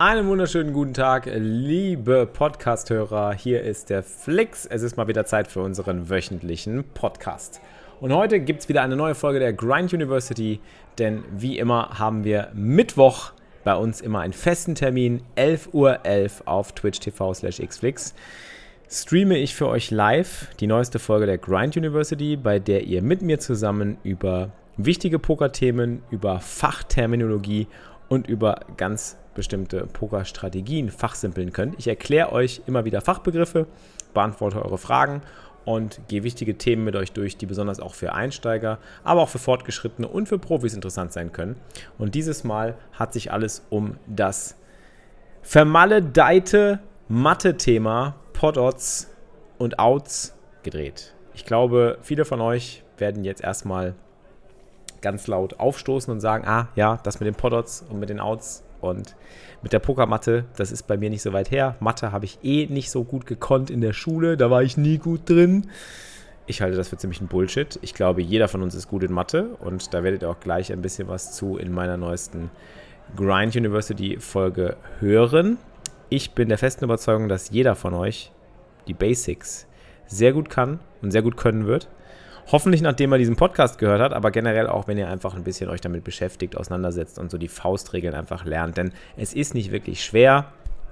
Einen wunderschönen guten Tag, liebe Podcast-Hörer. Hier ist der Flix. Es ist mal wieder Zeit für unseren wöchentlichen Podcast. Und heute gibt es wieder eine neue Folge der Grind University, denn wie immer haben wir Mittwoch bei uns immer einen festen Termin, 11.11 Uhr .11 auf Twitch TV slash xflix. Streame ich für euch live die neueste Folge der Grind University, bei der ihr mit mir zusammen über wichtige Pokerthemen, über Fachterminologie und über ganz bestimmte Pokerstrategien fachsimpeln könnt. Ich erkläre euch immer wieder Fachbegriffe, beantworte eure Fragen und gehe wichtige Themen mit euch durch, die besonders auch für Einsteiger, aber auch für Fortgeschrittene und für Profis interessant sein können. Und dieses Mal hat sich alles um das vermaledeite Mathe-Thema Pododds und Outs gedreht. Ich glaube, viele von euch werden jetzt erstmal ganz laut aufstoßen und sagen, ah ja, das mit den Pododds und mit den Outs und mit der Pokermatte, das ist bei mir nicht so weit her. Mathe habe ich eh nicht so gut gekonnt in der Schule, da war ich nie gut drin. Ich halte das für ziemlich ein Bullshit. Ich glaube, jeder von uns ist gut in Mathe und da werdet ihr auch gleich ein bisschen was zu in meiner neuesten Grind University Folge hören. Ich bin der festen Überzeugung, dass jeder von euch die Basics sehr gut kann und sehr gut können wird. Hoffentlich, nachdem er diesen Podcast gehört hat, aber generell auch, wenn ihr einfach ein bisschen euch damit beschäftigt, auseinandersetzt und so die Faustregeln einfach lernt. Denn es ist nicht wirklich schwer.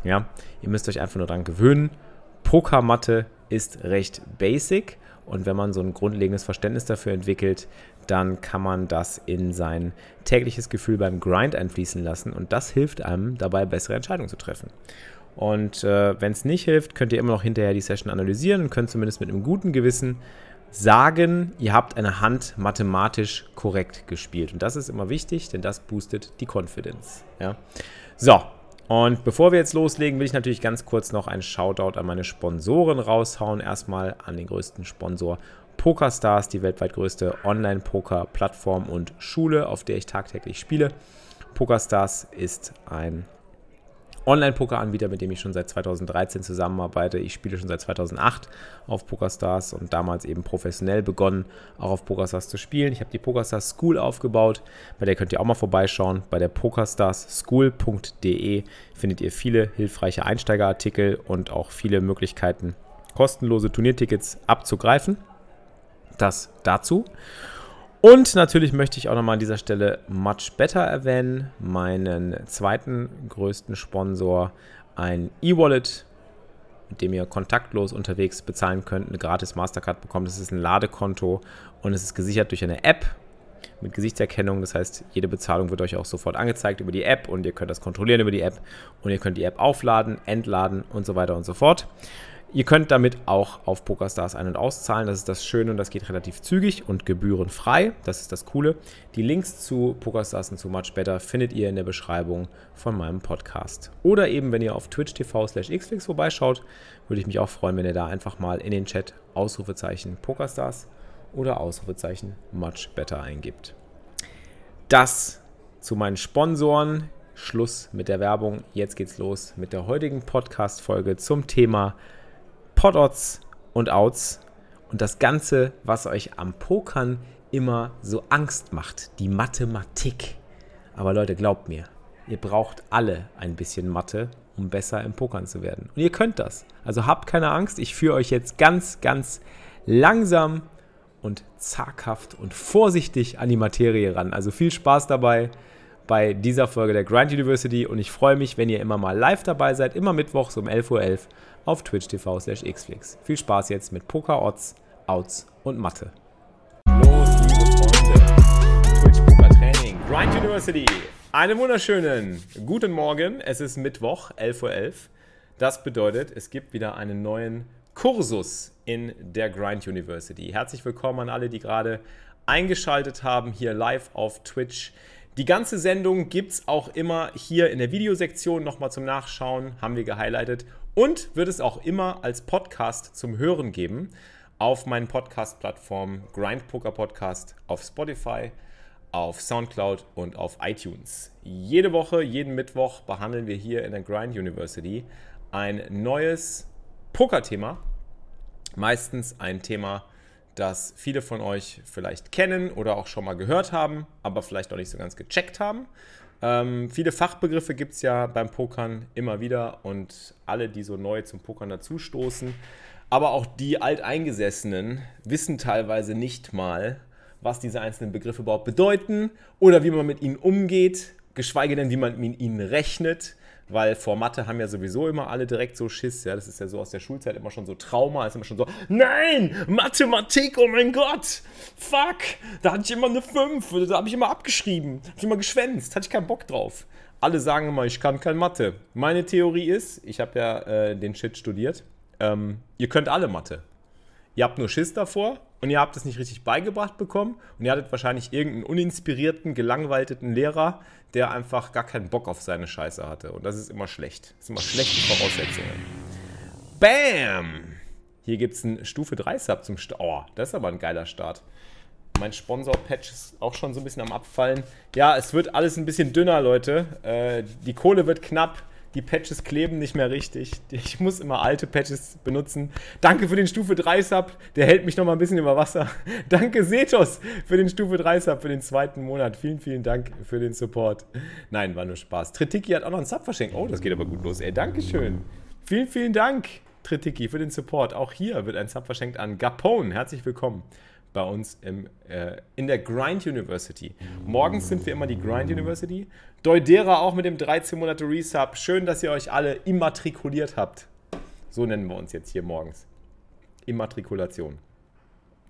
Ja, ihr müsst euch einfach nur daran gewöhnen. Pokermatte ist recht basic und wenn man so ein grundlegendes Verständnis dafür entwickelt, dann kann man das in sein tägliches Gefühl beim Grind einfließen lassen und das hilft einem dabei, bessere Entscheidungen zu treffen. Und äh, wenn es nicht hilft, könnt ihr immer noch hinterher die Session analysieren und könnt zumindest mit einem guten Gewissen sagen, ihr habt eine Hand mathematisch korrekt gespielt. Und das ist immer wichtig, denn das boostet die Confidence. Ja? So, und bevor wir jetzt loslegen, will ich natürlich ganz kurz noch einen Shoutout an meine Sponsoren raushauen. Erstmal an den größten Sponsor PokerStars, die weltweit größte Online-Poker-Plattform und Schule, auf der ich tagtäglich spiele. PokerStars ist ein Online-Poker-Anbieter, mit dem ich schon seit 2013 zusammenarbeite. Ich spiele schon seit 2008 auf PokerStars und damals eben professionell begonnen, auch auf PokerStars zu spielen. Ich habe die PokerStars School aufgebaut, bei der könnt ihr auch mal vorbeischauen. Bei der PokerStarsSchool.de findet ihr viele hilfreiche Einsteigerartikel und auch viele Möglichkeiten, kostenlose Turniertickets abzugreifen. Das dazu. Und natürlich möchte ich auch nochmal an dieser Stelle Much Better erwähnen, meinen zweiten größten Sponsor, ein E-Wallet, mit dem ihr kontaktlos unterwegs bezahlen könnt, eine gratis Mastercard bekommt. Das ist ein Ladekonto und es ist gesichert durch eine App mit Gesichtserkennung. Das heißt, jede Bezahlung wird euch auch sofort angezeigt über die App und ihr könnt das kontrollieren über die App und ihr könnt die App aufladen, entladen und so weiter und so fort. Ihr könnt damit auch auf PokerStars ein- und auszahlen. Das ist das Schöne und das geht relativ zügig und gebührenfrei. Das ist das Coole. Die Links zu PokerStars und zu Much Better findet ihr in der Beschreibung von meinem Podcast. Oder eben, wenn ihr auf Twitch TV slash xflix vorbeischaut, würde ich mich auch freuen, wenn ihr da einfach mal in den Chat Ausrufezeichen PokerStars oder Ausrufezeichen Much Better eingibt. Das zu meinen Sponsoren. Schluss mit der Werbung. Jetzt geht's los mit der heutigen Podcast-Folge zum Thema Pododds und Outs und das Ganze, was euch am Pokern immer so Angst macht, die Mathematik. Aber Leute, glaubt mir, ihr braucht alle ein bisschen Mathe, um besser im Pokern zu werden. Und ihr könnt das. Also habt keine Angst, ich führe euch jetzt ganz, ganz langsam und zaghaft und vorsichtig an die Materie ran. Also viel Spaß dabei bei dieser Folge der Grind University und ich freue mich, wenn ihr immer mal live dabei seid, immer mittwochs um 11.11 Uhr auf Twitch TV slash xflix. Viel Spaß jetzt mit Poker, Odds, Outs und Mathe. Los, liebe Freunde, Twitch Poker Training, Grind University. Einen wunderschönen guten Morgen. Es ist Mittwoch, 11.11 Uhr. Das bedeutet, es gibt wieder einen neuen Kursus in der Grind University. Herzlich willkommen an alle, die gerade eingeschaltet haben, hier live auf Twitch Die ganze Sendung gibt es auch immer hier in der Videosektion nochmal zum Nachschauen, haben wir gehighlightet. Und wird es auch immer als Podcast zum Hören geben auf meinen Podcast-Plattformen Grind Poker Podcast auf Spotify, auf Soundcloud und auf iTunes. Jede Woche, jeden Mittwoch behandeln wir hier in der Grind University ein neues Poker-Thema. Meistens ein Thema, das viele von euch vielleicht kennen oder auch schon mal gehört haben, aber vielleicht auch nicht so ganz gecheckt haben. Ähm, viele Fachbegriffe gibt es ja beim Pokern immer wieder und alle, die so neu zum Pokern dazustoßen, aber auch die Alteingesessenen wissen teilweise nicht mal, was diese einzelnen Begriffe überhaupt bedeuten oder wie man mit ihnen umgeht, geschweige denn, wie man mit ihnen rechnet weil vor Mathe haben ja sowieso immer alle direkt so Schiss. Ja, das ist ja so aus der Schulzeit immer schon so Trauma, ist immer schon so, nein, Mathematik, oh mein Gott, fuck, da hatte ich immer eine 5, da habe ich immer abgeschrieben, habe ich immer geschwänzt, hatte ich keinen Bock drauf. Alle sagen immer, ich kann kein Mathe. Meine Theorie ist, ich habe ja äh, den Shit studiert, ähm, ihr könnt alle Mathe. Ihr habt nur Schiss davor und ihr habt es nicht richtig beigebracht bekommen und ihr hattet wahrscheinlich irgendeinen uninspirierten, gelangweilten Lehrer, der einfach gar keinen Bock auf seine Scheiße hatte. Und das ist immer schlecht. Das sind immer schlechte Voraussetzungen. Bam! Hier gibt es einen Stufe 3 Sub zum Start. Oh, das ist aber ein geiler Start. Mein Sponsor-Patch ist auch schon so ein bisschen am Abfallen. Ja, es wird alles ein bisschen dünner, Leute. Äh, die Kohle wird knapp die Patches kleben nicht mehr richtig. Ich muss immer alte Patches benutzen. Danke für den Stufe 3 Sub, der hält mich noch mal ein bisschen über Wasser. Danke Setos für den Stufe 3 Sub für den zweiten Monat. Vielen, vielen Dank für den Support. Nein, war nur Spaß. Tritiki hat auch noch einen Sub verschenkt. Oh, das geht aber gut los. Ey, Dankeschön. Vielen, vielen Dank, Tritiki, für den Support. Auch hier wird ein Sub verschenkt an Gapone. Herzlich willkommen bei uns im, äh, in der Grind University. Morgens sind wir immer die Grind University. Deudera auch mit dem 13 Monate Resub. Schön, dass ihr euch alle immatrikuliert habt. So nennen wir uns jetzt hier morgens. Immatrikulation.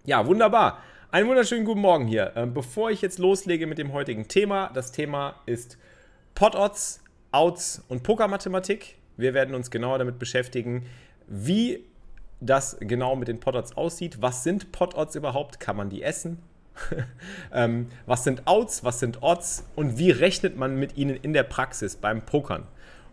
Ja, wunderbar. Einen wunderschönen guten Morgen hier. Ähm, bevor ich jetzt loslege mit dem heutigen Thema, das Thema ist Pot-Odds, Outs und Pokermathematik. Wir werden uns genauer damit beschäftigen, wie das genau mit den Pot-Odds aussieht. Was sind Pot-Odds überhaupt? Kann man die essen? ähm, was sind Outs? Was sind Odds? Und wie rechnet man mit ihnen in der Praxis beim Pokern?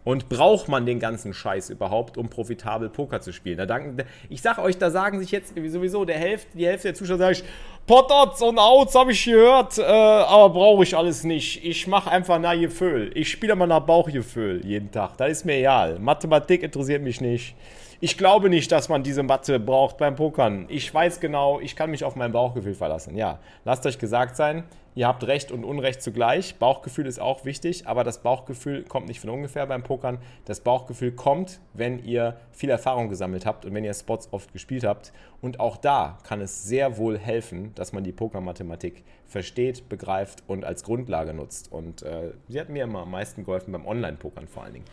Und braucht man den ganzen Scheiß überhaupt, um profitabel Poker zu spielen? Da danken, ich sag euch, da sagen sich jetzt sowieso der Hälfte, die Hälfte der Zuschauer sage ich, Potterts und Outs habe ich gehört, äh, aber brauche ich alles nicht. Ich mache einfach nach Gefühl. Ich spiele mal nach Bauchgefühl jeden Tag. Das ist mir egal. Mathematik interessiert mich nicht. Ich glaube nicht, dass man diese Mathe braucht beim Pokern. Ich weiß genau, ich kann mich auf mein Bauchgefühl verlassen. Ja, lasst euch gesagt sein, ihr habt Recht und Unrecht zugleich. Bauchgefühl ist auch wichtig, aber das Bauchgefühl kommt nicht von ungefähr beim Pokern. Das Bauchgefühl kommt, wenn ihr viel Erfahrung gesammelt habt und wenn ihr Spots oft gespielt habt. Und auch da kann es sehr wohl helfen, dass man die Pokermathematik versteht, begreift und als Grundlage nutzt. Und äh, sie hat mir immer am meisten geholfen beim Online-Pokern vor allen Dingen.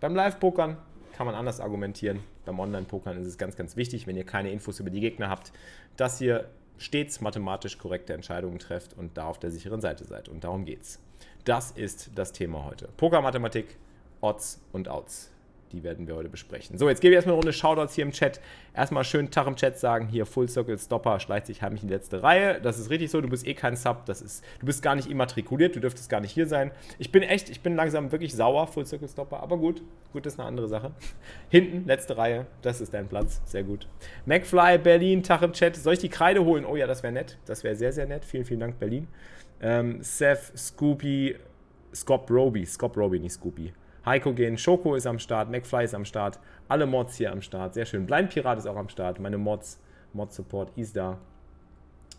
Beim Live-Pokern kann man anders argumentieren. Beim Online-Pokern ist es ganz, ganz wichtig, wenn ihr keine Infos über die Gegner habt, dass ihr stets mathematisch korrekte Entscheidungen trefft und da auf der sicheren Seite seid. Und darum geht's. Das ist das Thema heute. Pokermathematik, Odds und Outs die werden wir heute besprechen. So, jetzt gebe ich erstmal eine Runde Shoutouts hier im Chat. Erstmal schön Tag im Chat sagen, hier Full Circle Stopper schleicht sich heimlich in die letzte Reihe. Das ist richtig so, du bist eh kein Sub, das ist, du bist gar nicht immatrikuliert, du dürftest gar nicht hier sein. Ich bin echt, ich bin langsam wirklich sauer, Full Circle Stopper, aber gut, gut, das ist eine andere Sache. Hinten, letzte Reihe, das ist dein Platz, sehr gut. McFly, Berlin, Tag im Chat. Soll ich die Kreide holen? Oh ja, das wäre nett, das wäre sehr, sehr nett. Vielen, vielen Dank, Berlin. Ähm, Seth, Scoopy, Scop Roby, Scop Roby, nicht Scoopy. Heiko gehen, Schoko ist am Start, McFly ist am Start, alle Mods hier am Start, sehr schön. Blind Pirat ist auch am Start, meine Mods, Mod Support ist da.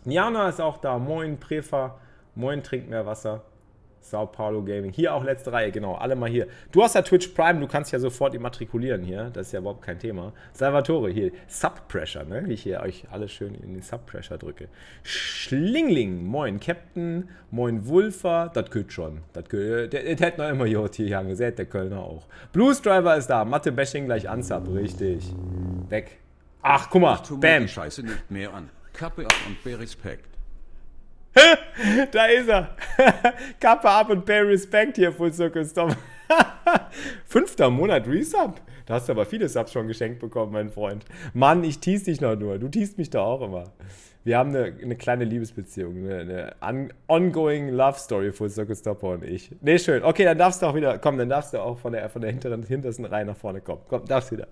Niana ist auch da, moin Prefa, moin Trink mehr Wasser. Sao Paulo Gaming. Hier auch letzte Reihe, genau, alle mal hier. Du hast ja Twitch Prime, du kannst ja sofort immatrikulieren hier. Das ist ja überhaupt kein Thema. Salvatore hier, Subpressure, ne? Wie ich hier euch alle schön in den Subpressure drücke. Schlingling, moin Captain, moin Wulfer, das geht schon. Das der, der, der hat noch immer hier hier angesät, der Kölner auch. Blues Driver ist da, Mathe Bashing gleich ansub, richtig. Weg. Ach, guck mal, bam. Die Scheiße nicht mehr an. Kappe ab und Respekt. da ist er. Kappe ab und pay respect hier, Full Circle Stop. Fünfter Monat Resub. Da hast du aber viele Subs schon geschenkt bekommen, mein Freund. Mann, ich tease dich noch nur. Du teast mich da auch immer. Wir haben eine, eine kleine Liebesbeziehung, eine, eine ongoing Love Story für Circus Stopper und ich. Nee, schön. Okay, dann darfst du auch wieder, komm, dann darfst du auch von der, von der hinteren, hintersten Reihe nach vorne kommen. Komm, darfst wieder.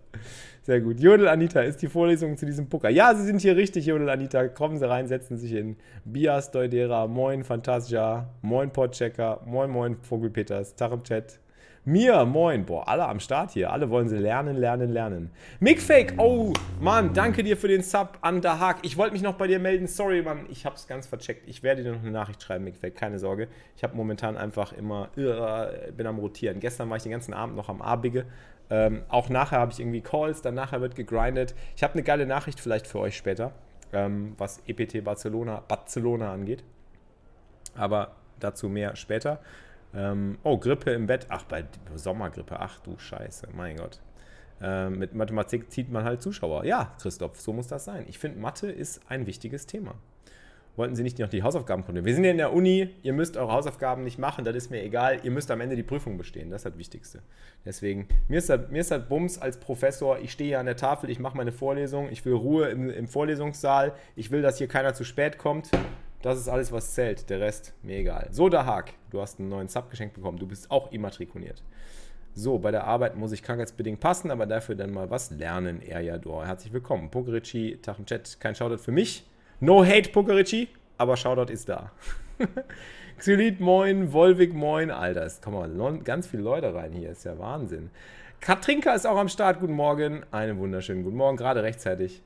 Sehr gut. Jodel Anita, ist die Vorlesung zu diesem Poker? Ja, Sie sind hier richtig, Jodel Anita. Kommen Sie rein, setzen sich in. Bias Deudera, moin Fantasia, moin Podchecker, moin moin Vogelpeters, Tag Chat. Mir, moin. Boah, alle am Start hier. Alle wollen sie lernen, lernen, lernen. Mickfake, oh, Mann, danke dir für den Sub an der Haag. Ich wollte mich noch bei dir melden. Sorry, Mann, ich hab's ganz vercheckt. Ich werde dir noch eine Nachricht schreiben, Mickfake, keine Sorge. Ich habe momentan einfach immer, uh, bin am Rotieren. Gestern war ich den ganzen Abend noch am Abige. Ähm, auch nachher habe ich irgendwie Calls, dann nachher wird gegrindet. Ich habe eine geile Nachricht vielleicht für euch später, ähm, was EPT Barcelona, Barcelona angeht. Aber dazu mehr später. Ähm, oh, Grippe im Bett. Ach, bei Sommergrippe. Ach du Scheiße, mein Gott. Ähm, mit Mathematik zieht man halt Zuschauer. Ja, Christoph, so muss das sein. Ich finde, Mathe ist ein wichtiges Thema. Wollten Sie nicht noch die Hausaufgaben kontrollieren? Wir sind ja in der Uni, ihr müsst eure Hausaufgaben nicht machen, das ist mir egal. Ihr müsst am Ende die Prüfung bestehen, das ist das Wichtigste. Deswegen, mir ist das, mir ist das Bums als Professor, ich stehe hier an der Tafel, ich mache meine Vorlesung, ich will Ruhe im, im Vorlesungssaal, ich will, dass hier keiner zu spät kommt. Das ist alles, was zählt. Der Rest, mir egal. So, der Haag, du hast einen neuen Sub geschenkt bekommen. Du bist auch immatrikuliert. So, bei der Arbeit muss ich krankheitsbedingt passen, aber dafür dann mal was lernen, Erjador. Herzlich willkommen. Pokerici, Tag im Chat. Kein Shoutout für mich. No hate, Pokerici, aber Shoutout ist da. Xylit, moin. Volvik, moin. Alter, es kommen ganz viele Leute rein hier. Ist ja Wahnsinn. Katrinka ist auch am Start. Guten Morgen. Einen wunderschönen guten Morgen. Gerade rechtzeitig.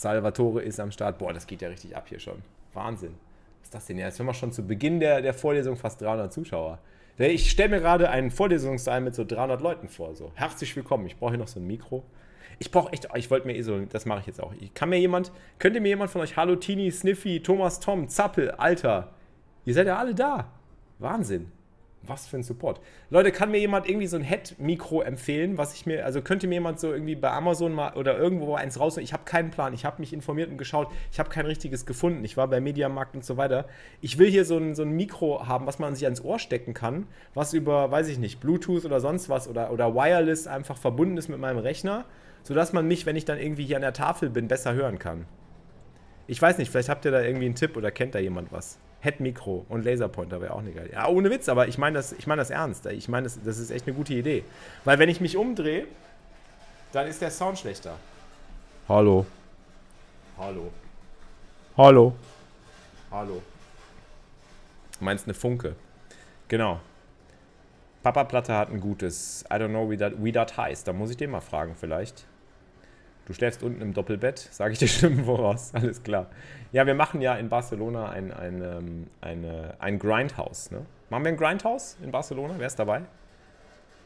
Salvatore ist am Start. Boah, das geht ja richtig ab hier schon. Wahnsinn. Was ist das denn? Ja, jetzt haben wir schon zu Beginn der, der Vorlesung fast 300 Zuschauer. Ich stelle mir gerade einen Vorlesungssaal mit so 300 Leuten vor. So. Herzlich willkommen. Ich brauche hier noch so ein Mikro. Ich brauche echt, ich wollte mir eh so, das mache ich jetzt auch. kann mir jemand, könnte mir jemand von euch, Hallo Tini, Sniffy, Thomas Tom, Zappel, Alter, ihr seid ja alle da. Wahnsinn. Was für ein Support. Leute, kann mir jemand irgendwie so ein Head-Mikro empfehlen, was ich mir, also könnte mir jemand so irgendwie bei Amazon mal oder irgendwo eins raus. Ich habe keinen Plan. Ich habe mich informiert und geschaut. Ich habe kein richtiges gefunden. Ich war bei Mediamarkt und so weiter. Ich will hier so ein, so ein Mikro haben, was man sich ans Ohr stecken kann, was über, weiß ich nicht, Bluetooth oder sonst was oder, oder Wireless einfach verbunden ist mit meinem Rechner, sodass man mich, wenn ich dann irgendwie hier an der Tafel bin, besser hören kann. Ich weiß nicht, vielleicht habt ihr da irgendwie einen Tipp oder kennt da jemand was. Head-Mikro und Laserpointer wäre auch eine geile. Ja, ohne Witz, aber ich meine das, ich mein das ernst. Ich meine, das, das ist echt eine gute Idee. Weil wenn ich mich umdrehe, dann ist der Sound schlechter. Hallo. Hallo. Hallo. Hallo. Du meinst eine Funke? Genau. Papa Platte hat ein gutes. I don't know, wie das heißt. Da muss ich den mal fragen, vielleicht. Du schläfst unten im Doppelbett, sage ich dir Stimmen voraus. Alles klar. Ja, wir machen ja in Barcelona ein, ein, ähm, eine, ein Grindhouse. Ne? Machen wir ein Grindhouse in Barcelona? Wer ist dabei?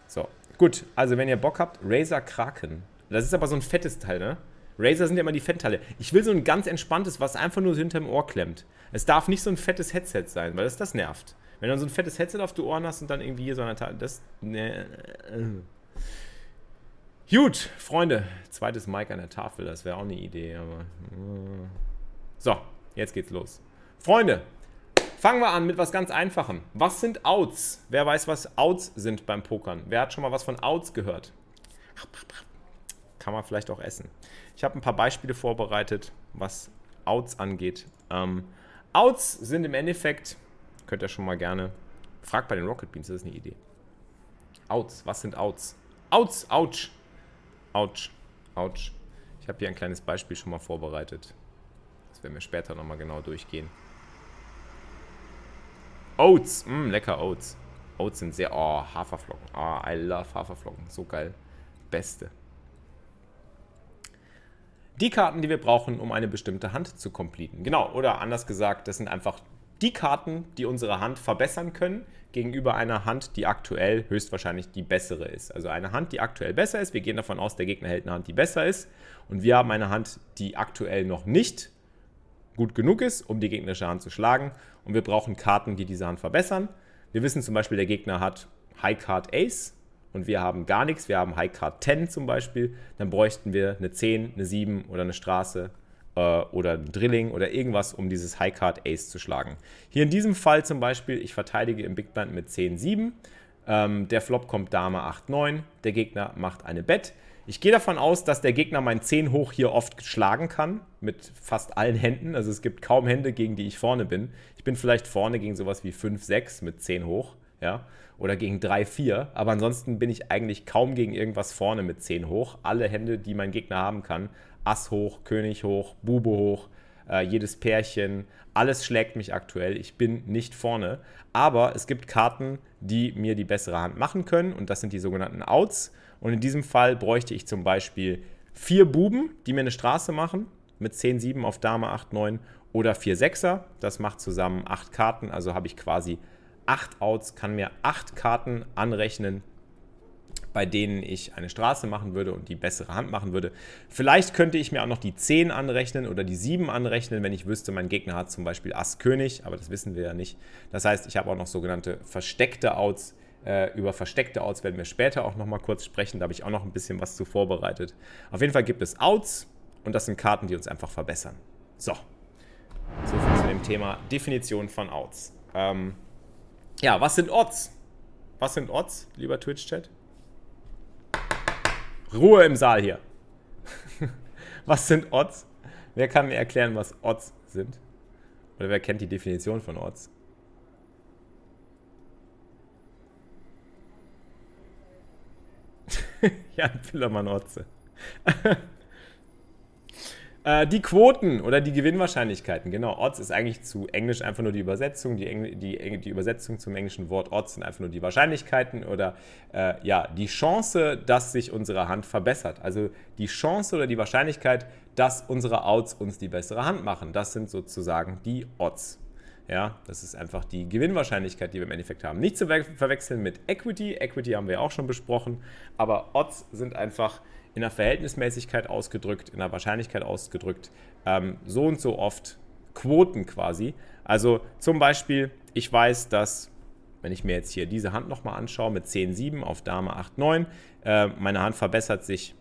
So, gut. Also, wenn ihr Bock habt, Razer Kraken. Das ist aber so ein fettes Teil, ne? Razer sind ja immer die Fettteile. Ich will so ein ganz entspanntes, was einfach nur hinterm Ohr klemmt. Es darf nicht so ein fettes Headset sein, weil das, das nervt. Wenn du so ein fettes Headset auf die Ohren hast und dann irgendwie hier so eine Teil, das. Ne, Gut, Freunde. Zweites Mic an der Tafel, das wäre auch eine Idee, aber. Äh. So, jetzt geht's los. Freunde, fangen wir an mit was ganz Einfachem. Was sind Outs? Wer weiß, was Outs sind beim Pokern? Wer hat schon mal was von Outs gehört? Kann man vielleicht auch essen. Ich habe ein paar Beispiele vorbereitet, was Outs angeht. Ähm, Outs sind im Endeffekt, könnt ihr schon mal gerne, fragt bei den Rocket Beans, das ist eine Idee. Outs, was sind Outs? Outs, ouch. Autsch, Autsch. Ich habe hier ein kleines Beispiel schon mal vorbereitet. Das werden wir später nochmal genau durchgehen. Oats, mm, lecker Oats. Oats sind sehr, oh, Haferflocken. Oh, I love Haferflocken. So geil. Beste. Die Karten, die wir brauchen, um eine bestimmte Hand zu completen. Genau, oder anders gesagt, das sind einfach die Karten, die unsere Hand verbessern können, gegenüber einer Hand, die aktuell höchstwahrscheinlich die bessere ist. Also eine Hand, die aktuell besser ist. Wir gehen davon aus, der Gegner hält eine Hand, die besser ist. Und wir haben eine Hand, die aktuell noch nicht gut genug ist, um die gegnerische Hand zu schlagen. Und wir brauchen Karten, die diese Hand verbessern. Wir wissen zum Beispiel, der Gegner hat High Card Ace und wir haben gar nichts. Wir haben High Card 10 zum Beispiel. Dann bräuchten wir eine 10, eine 7 oder eine Straße äh, oder ein Drilling oder irgendwas, um dieses High Card Ace zu schlagen. Hier in diesem Fall zum Beispiel, ich verteidige im Big Blind mit 10, 7. Ähm, der Flop kommt Dame 8, 9. Der Gegner macht eine Bet. Ich gehe davon aus, dass der Gegner mein 10 hoch hier oft schlagen kann, mit fast allen Händen. Also es gibt kaum Hände, gegen die ich vorne bin. Ich bin vielleicht vorne gegen sowas wie 5, 6 mit 10 hoch, ja, oder gegen 3, 4. Aber ansonsten bin ich eigentlich kaum gegen irgendwas vorne mit 10 hoch. Alle Hände, die mein Gegner haben kann, Ass hoch, König hoch, Bube hoch, äh, jedes Pärchen, alles schlägt mich aktuell. Ich bin nicht vorne. Aber es gibt Karten, die mir die bessere Hand machen können und das sind die sogenannten Outs. Und in diesem Fall bräuchte ich zum Beispiel vier Buben, die mir eine Straße machen, mit 10, 7 auf Dame 8, 9 oder vier Sechser. Das macht zusammen acht Karten, also habe ich quasi acht Outs, kann mir acht Karten anrechnen, bei denen ich eine Straße machen würde und die bessere Hand machen würde. Vielleicht könnte ich mir auch noch die 10 anrechnen oder die 7 anrechnen, wenn ich wüsste, mein Gegner hat zum Beispiel Ass König, aber das wissen wir ja nicht. Das heißt, ich habe auch noch sogenannte versteckte Outs. Äh, über versteckte Outs werden wir später auch noch mal kurz sprechen. Da habe ich auch noch ein bisschen was zu vorbereitet. Auf jeden Fall gibt es Outs und das sind Karten, die uns einfach verbessern. So, so viel zu dem Thema Definition von Outs. Ähm, ja, was sind Odds? Was sind Odds, lieber Twitch-Chat? Ruhe im Saal hier. was sind Odds? Wer kann mir erklären, was Odds sind? Oder wer kennt die Definition von Odds? Jan Pillermann-Otze. Äh, die Quoten oder die Gewinnwahrscheinlichkeiten, genau. Odds ist eigentlich zu Englisch einfach nur die Übersetzung. Die, Engl die, die Übersetzung zum englischen Wort Odds sind einfach nur die Wahrscheinlichkeiten oder äh, ja, die Chance, dass sich unsere Hand verbessert. Also die Chance oder die Wahrscheinlichkeit, dass unsere Outs uns die bessere Hand machen. Das sind sozusagen die Odds. Ja, das ist einfach die Gewinnwahrscheinlichkeit, die wir im Endeffekt haben. Nicht zu verwechseln mit Equity. Equity haben wir auch schon besprochen. Aber Odds sind einfach in der Verhältnismäßigkeit ausgedrückt, in der Wahrscheinlichkeit ausgedrückt, ähm, so und so oft Quoten quasi. Also zum Beispiel, ich weiß, dass, wenn ich mir jetzt hier diese Hand nochmal anschaue mit 10, 7 auf Dame 8, 9, äh, meine Hand verbessert sich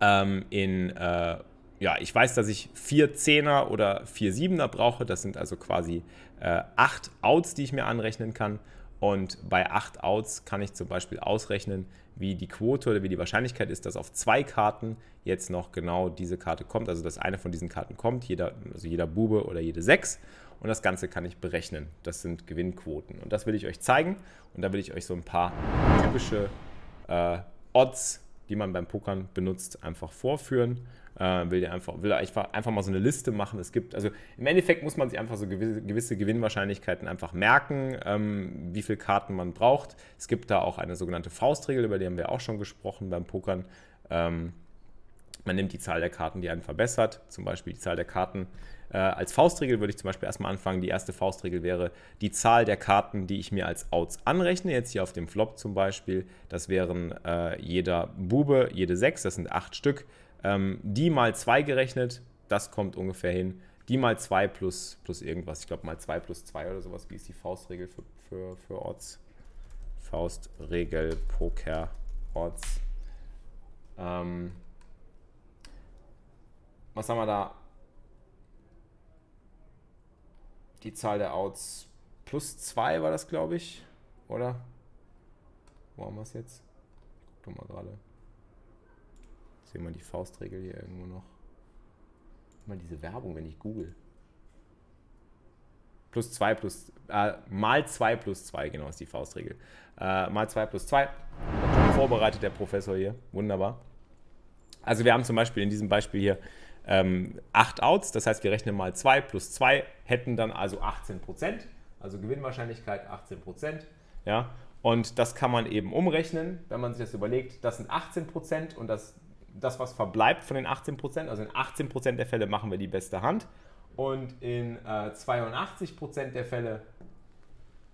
ähm, in, äh, ja, ich weiß, dass ich 4 Zehner oder 4 Siebener brauche. Das sind also quasi äh, 8 Outs, die ich mir anrechnen kann. Und bei 8 Outs kann ich zum Beispiel ausrechnen, wie die Quote oder wie die Wahrscheinlichkeit ist, dass auf zwei Karten jetzt noch genau diese Karte kommt, also dass eine von diesen Karten kommt, jeder, also jeder Bube oder jede 6. Und das Ganze kann ich berechnen. Das sind Gewinnquoten. Und das will ich euch zeigen. Und da will ich euch so ein paar typische äh, Odds, die man beim Pokern benutzt, einfach vorführen. Äh, will, einfach, will einfach, einfach mal so eine Liste machen. Es gibt, also im Endeffekt muss man sich einfach so gewisse, gewisse Gewinnwahrscheinlichkeiten einfach merken, ähm, wie viele Karten man braucht. Es gibt da auch eine sogenannte Faustregel, über die haben wir auch schon gesprochen beim Pokern. Ähm, man nimmt die Zahl der Karten, die einen verbessert, zum Beispiel die Zahl der Karten. Äh, als Faustregel würde ich zum Beispiel erstmal anfangen. Die erste Faustregel wäre die Zahl der Karten, die ich mir als Outs anrechne. Jetzt hier auf dem Flop zum Beispiel. Das wären äh, jeder Bube, jede sechs, das sind acht Stück. Ähm, die mal 2 gerechnet, das kommt ungefähr hin. Die mal 2 plus, plus irgendwas, ich glaube mal 2 plus 2 oder sowas. Wie ist die Faustregel für, für, für Odds? Faustregel, Poker, Odds. Ähm, was haben wir da? Die Zahl der Outs plus 2 war das, glaube ich. Oder? Wo haben wir es jetzt? Guck mal gerade sehen wir die Faustregel hier irgendwo noch. Mal diese Werbung, wenn ich google. Plus 2 plus, äh, mal 2 plus 2, genau ist die Faustregel. Äh, mal 2 plus 2. Vorbereitet der Professor hier. Wunderbar. Also wir haben zum Beispiel in diesem Beispiel hier ähm, 8 Outs, das heißt wir rechnen mal 2 plus 2, hätten dann also 18%, also Gewinnwahrscheinlichkeit 18%. Ja, und das kann man eben umrechnen, wenn man sich das überlegt, das sind 18% und das das, was verbleibt von den 18% also in 18% der Fälle machen wir die beste Hand und in äh, 82% der Fälle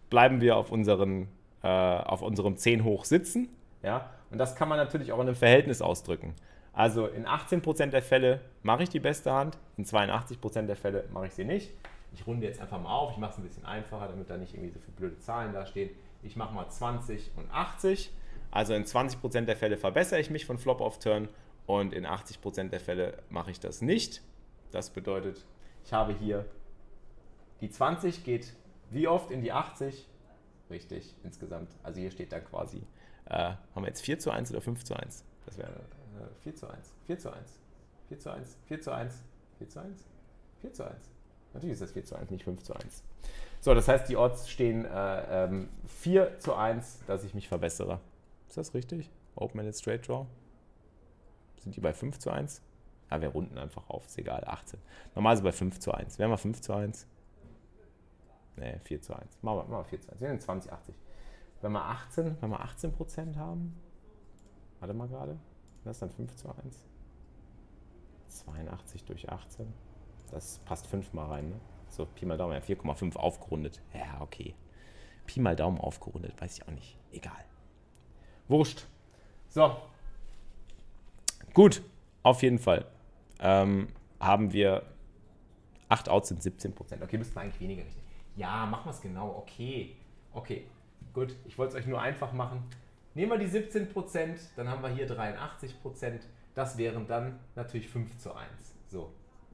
bleiben wir auf, unseren, äh, auf unserem 10 hoch sitzen. Ja? Und das kann man natürlich auch in einem Verhältnis ausdrücken. Also in 18% der Fälle mache ich die beste Hand, in 82% der Fälle mache ich sie nicht. Ich runde jetzt einfach mal auf, ich mache es ein bisschen einfacher, damit da nicht irgendwie so viele blöde Zahlen da stehen. Ich mache mal 20 und 80. Also in 20% der Fälle verbessere ich mich von Flop auf Turn und in 80% der Fälle mache ich das nicht. Das bedeutet, ich habe hier die 20 geht wie oft in die 80? Richtig, insgesamt. Also hier steht dann quasi, äh, haben wir jetzt 4 zu 1 oder 5 zu 1? Das wäre äh, 4 zu 1. 4 zu 1. 4 zu 1. 4 zu 1. 4 zu 1. 4 zu 1. Natürlich ist das 4 zu 1, nicht 5 zu 1. So, das heißt, die Odds stehen äh, ähm, 4 zu 1, dass ich mich verbessere. Ist das richtig? Open-Ended Straight Draw? Sind die bei 5 zu 1? Ja, wir runden einfach auf, ist egal, 18. Normal sind wir bei 5 zu 1. Wären wir 5 zu 1? Ne, 4 zu 1. Machen wir, machen wir 4 zu 1. Wir sind 20, 80. Wenn wir 18, wenn wir 18 Prozent haben, warte mal gerade, das dann 5 zu 1. 82 durch 18. Das passt 5 mal rein, ne? So, Pi mal Daumen, ja, 4,5 aufgerundet. Ja, okay. Pi mal Daumen aufgerundet, weiß ich auch nicht. Egal. Wurscht. So. Gut, auf jeden Fall. Ähm, haben wir 8 Outs sind 17 Prozent. Okay, müssten wir eigentlich weniger rechnen. Ja, machen wir es genau. Okay. Okay. Gut, ich wollte es euch nur einfach machen. Nehmen wir die 17 Prozent, dann haben wir hier 83 Prozent. Das wären dann natürlich 5 zu 1. So.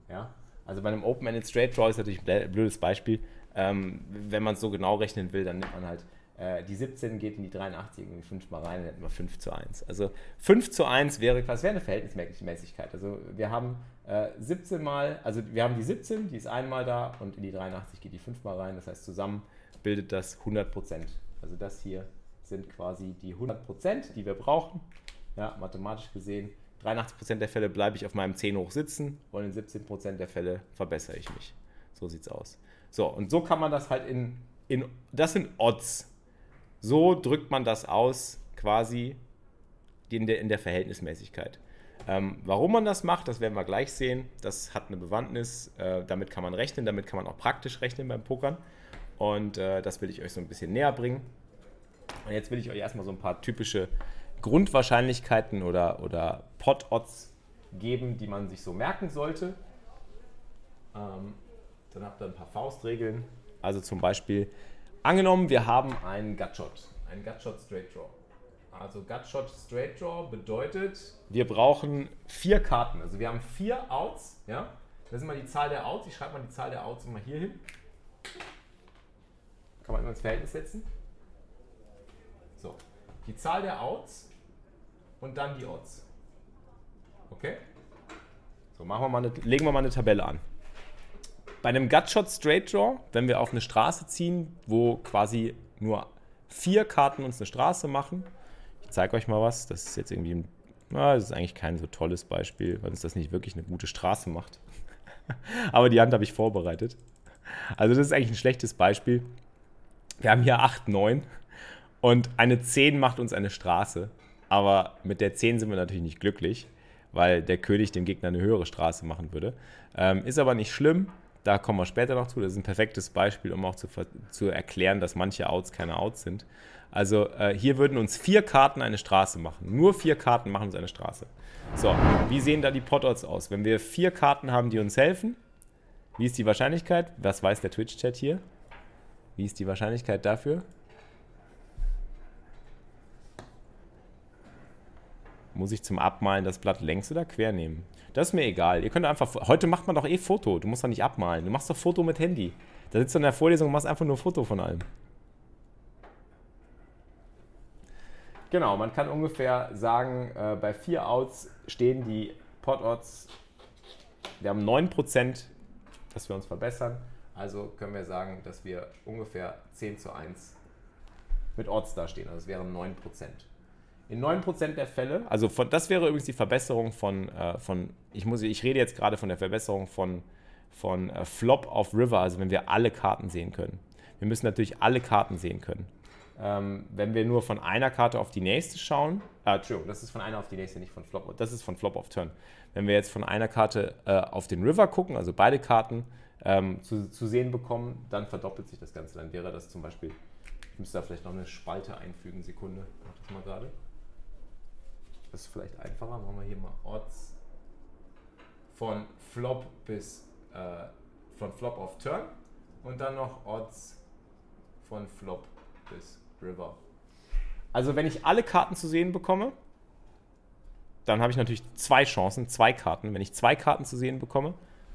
Ja. Also bei einem Open-Ended Straight Draw ist natürlich ein blödes Beispiel. Ähm, wenn man es so genau rechnen will, dann nimmt man halt äh, die 17 geht in die 83 irgendwie 5 mal rein, dann hätten wir 5 zu 1. Also 5 zu 1 wäre quasi wäre eine Verhältnismäßigkeit. Also wir haben äh, 17 mal, also wir haben die 17, die ist einmal da und in die 83 geht die 5 mal rein. Das heißt, zusammen bildet das 100 Prozent. Also das hier sind quasi die 100 Prozent, die wir brauchen. Ja, mathematisch gesehen 83% der Fälle bleibe ich auf meinem 10 hoch sitzen und in 17% der Fälle verbessere ich mich. So sieht's aus. So, und so kann man das halt in, in das sind Odds. So drückt man das aus, quasi in der, in der Verhältnismäßigkeit. Ähm, warum man das macht, das werden wir gleich sehen. Das hat eine Bewandtnis. Äh, damit kann man rechnen, damit kann man auch praktisch rechnen beim Pokern. Und äh, das will ich euch so ein bisschen näher bringen. Und jetzt will ich euch erstmal so ein paar typische Grundwahrscheinlichkeiten oder, oder Pot-Odds geben, die man sich so merken sollte. Ähm, dann habt ihr ein paar Faustregeln. Also zum Beispiel, angenommen, wir haben einen Gutshot, einen Gutshot Straight Draw. Also Gutshot Straight Draw bedeutet, wir brauchen vier Karten. Also wir haben vier Outs. Ja? Das ist mal die Zahl der Outs. Ich schreibe mal die Zahl der Outs immer hier hin. Kann man immer ins Verhältnis setzen. Die Zahl der Outs und dann die Odds. Okay? So, machen wir mal eine, legen wir mal eine Tabelle an. Bei einem Gutshot Straight Draw, wenn wir auf eine Straße ziehen, wo quasi nur vier Karten uns eine Straße machen, ich zeige euch mal was, das ist jetzt irgendwie ein, na, das ist eigentlich kein so tolles Beispiel, weil uns das nicht wirklich eine gute Straße macht. Aber die Hand habe ich vorbereitet. Also das ist eigentlich ein schlechtes Beispiel. Wir haben hier 8, 9 und eine 10 macht uns eine Straße. Aber mit der 10 sind wir natürlich nicht glücklich, weil der König dem Gegner eine höhere Straße machen würde. Ähm, ist aber nicht schlimm. Da kommen wir später noch zu. Das ist ein perfektes Beispiel, um auch zu, zu erklären, dass manche Outs keine Outs sind. Also äh, hier würden uns vier Karten eine Straße machen. Nur vier Karten machen uns eine Straße. So, wie sehen da die Pot-Odds aus? Wenn wir vier Karten haben, die uns helfen, wie ist die Wahrscheinlichkeit? Was weiß der Twitch-Chat hier? Wie ist die Wahrscheinlichkeit dafür? Muss ich zum Abmalen das Blatt längs oder quer nehmen? Das ist mir egal. Ihr könnt einfach. Heute macht man doch eh Foto. Du musst doch nicht abmalen. Du machst doch Foto mit Handy. Da sitzt du in der Vorlesung und machst einfach nur Foto von allem. Genau, man kann ungefähr sagen, äh, bei vier Outs stehen die Pot-Odds. Wir haben 9%, dass wir uns verbessern. Also können wir sagen, dass wir ungefähr 10 zu 1 mit Odds da stehen. Also es wären 9%. In 9% der Fälle, also von, das wäre übrigens die Verbesserung von, äh, von ich, muss, ich rede jetzt gerade von der Verbesserung von, von äh, Flop auf River, also wenn wir alle Karten sehen können. Wir müssen natürlich alle Karten sehen können. Ähm, wenn wir nur von einer Karte auf die nächste schauen, äh, Entschuldigung, das ist von einer auf die nächste, nicht von Flop, das ist von Flop auf Turn. Wenn wir jetzt von einer Karte äh, auf den River gucken, also beide Karten ähm, zu, zu sehen bekommen, dann verdoppelt sich das Ganze. Dann wäre das zum Beispiel, ich müsste da vielleicht noch eine Spalte einfügen, Sekunde, mach das mal gerade. Das ist vielleicht einfacher. Machen wir hier mal Odds von Flop bis äh, von Flop auf Turn und dann noch Odds von Flop bis River. Also wenn ich alle Karten zu sehen bekomme, dann habe ich natürlich zwei Chancen, zwei Karten. Wenn ich zwei Karten zu sehen bekomme,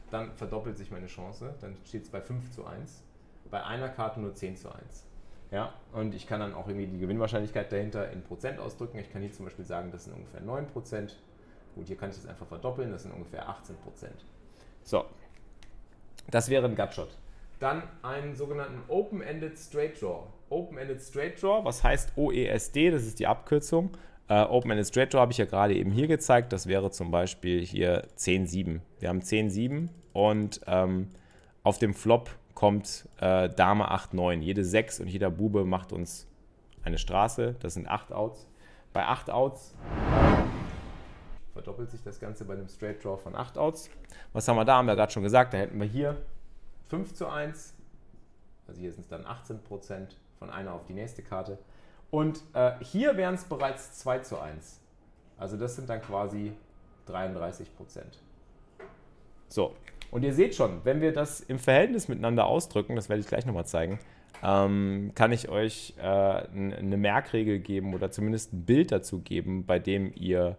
dann verdoppelt sich meine Chance. Dann steht es bei 5 zu 1. Bei einer Karte nur 10 zu 1. Ja, und ich kann dann auch irgendwie die Gewinnwahrscheinlichkeit dahinter in Prozent ausdrücken. Ich kann hier zum Beispiel sagen, das sind ungefähr 9 Prozent. Gut, hier kann ich das einfach verdoppeln, das sind ungefähr 18 Prozent. So, das wäre ein Gutshot. Dann einen sogenannten Open-Ended Straight Draw. Open-Ended Straight Draw, was heißt OESD, das ist die Abkürzung. Uh, Open-Ended Straight Draw habe ich ja gerade eben hier gezeigt. Das wäre zum Beispiel hier 10-7. Wir haben 10-7 und ähm, auf dem Flop kommt äh, Dame 8-9. Jede 6 und jeder Bube macht uns eine Straße. Das sind 8 Outs. Bei 8 Outs äh, verdoppelt sich das Ganze bei einem Straight Draw von 8 Outs. Was haben wir da? Haben wir gerade schon gesagt. Da hätten wir hier 5 zu 1. Also hier sind es dann 18 Prozent von einer auf die nächste Karte. Und äh, hier wären es bereits 2 zu 1. Also das sind dann quasi 33 Prozent. So, und ihr seht schon, wenn wir das im Verhältnis miteinander ausdrücken, das werde ich gleich nochmal zeigen, ähm, kann ich euch äh, eine Merkregel geben oder zumindest ein Bild dazu geben, bei dem ihr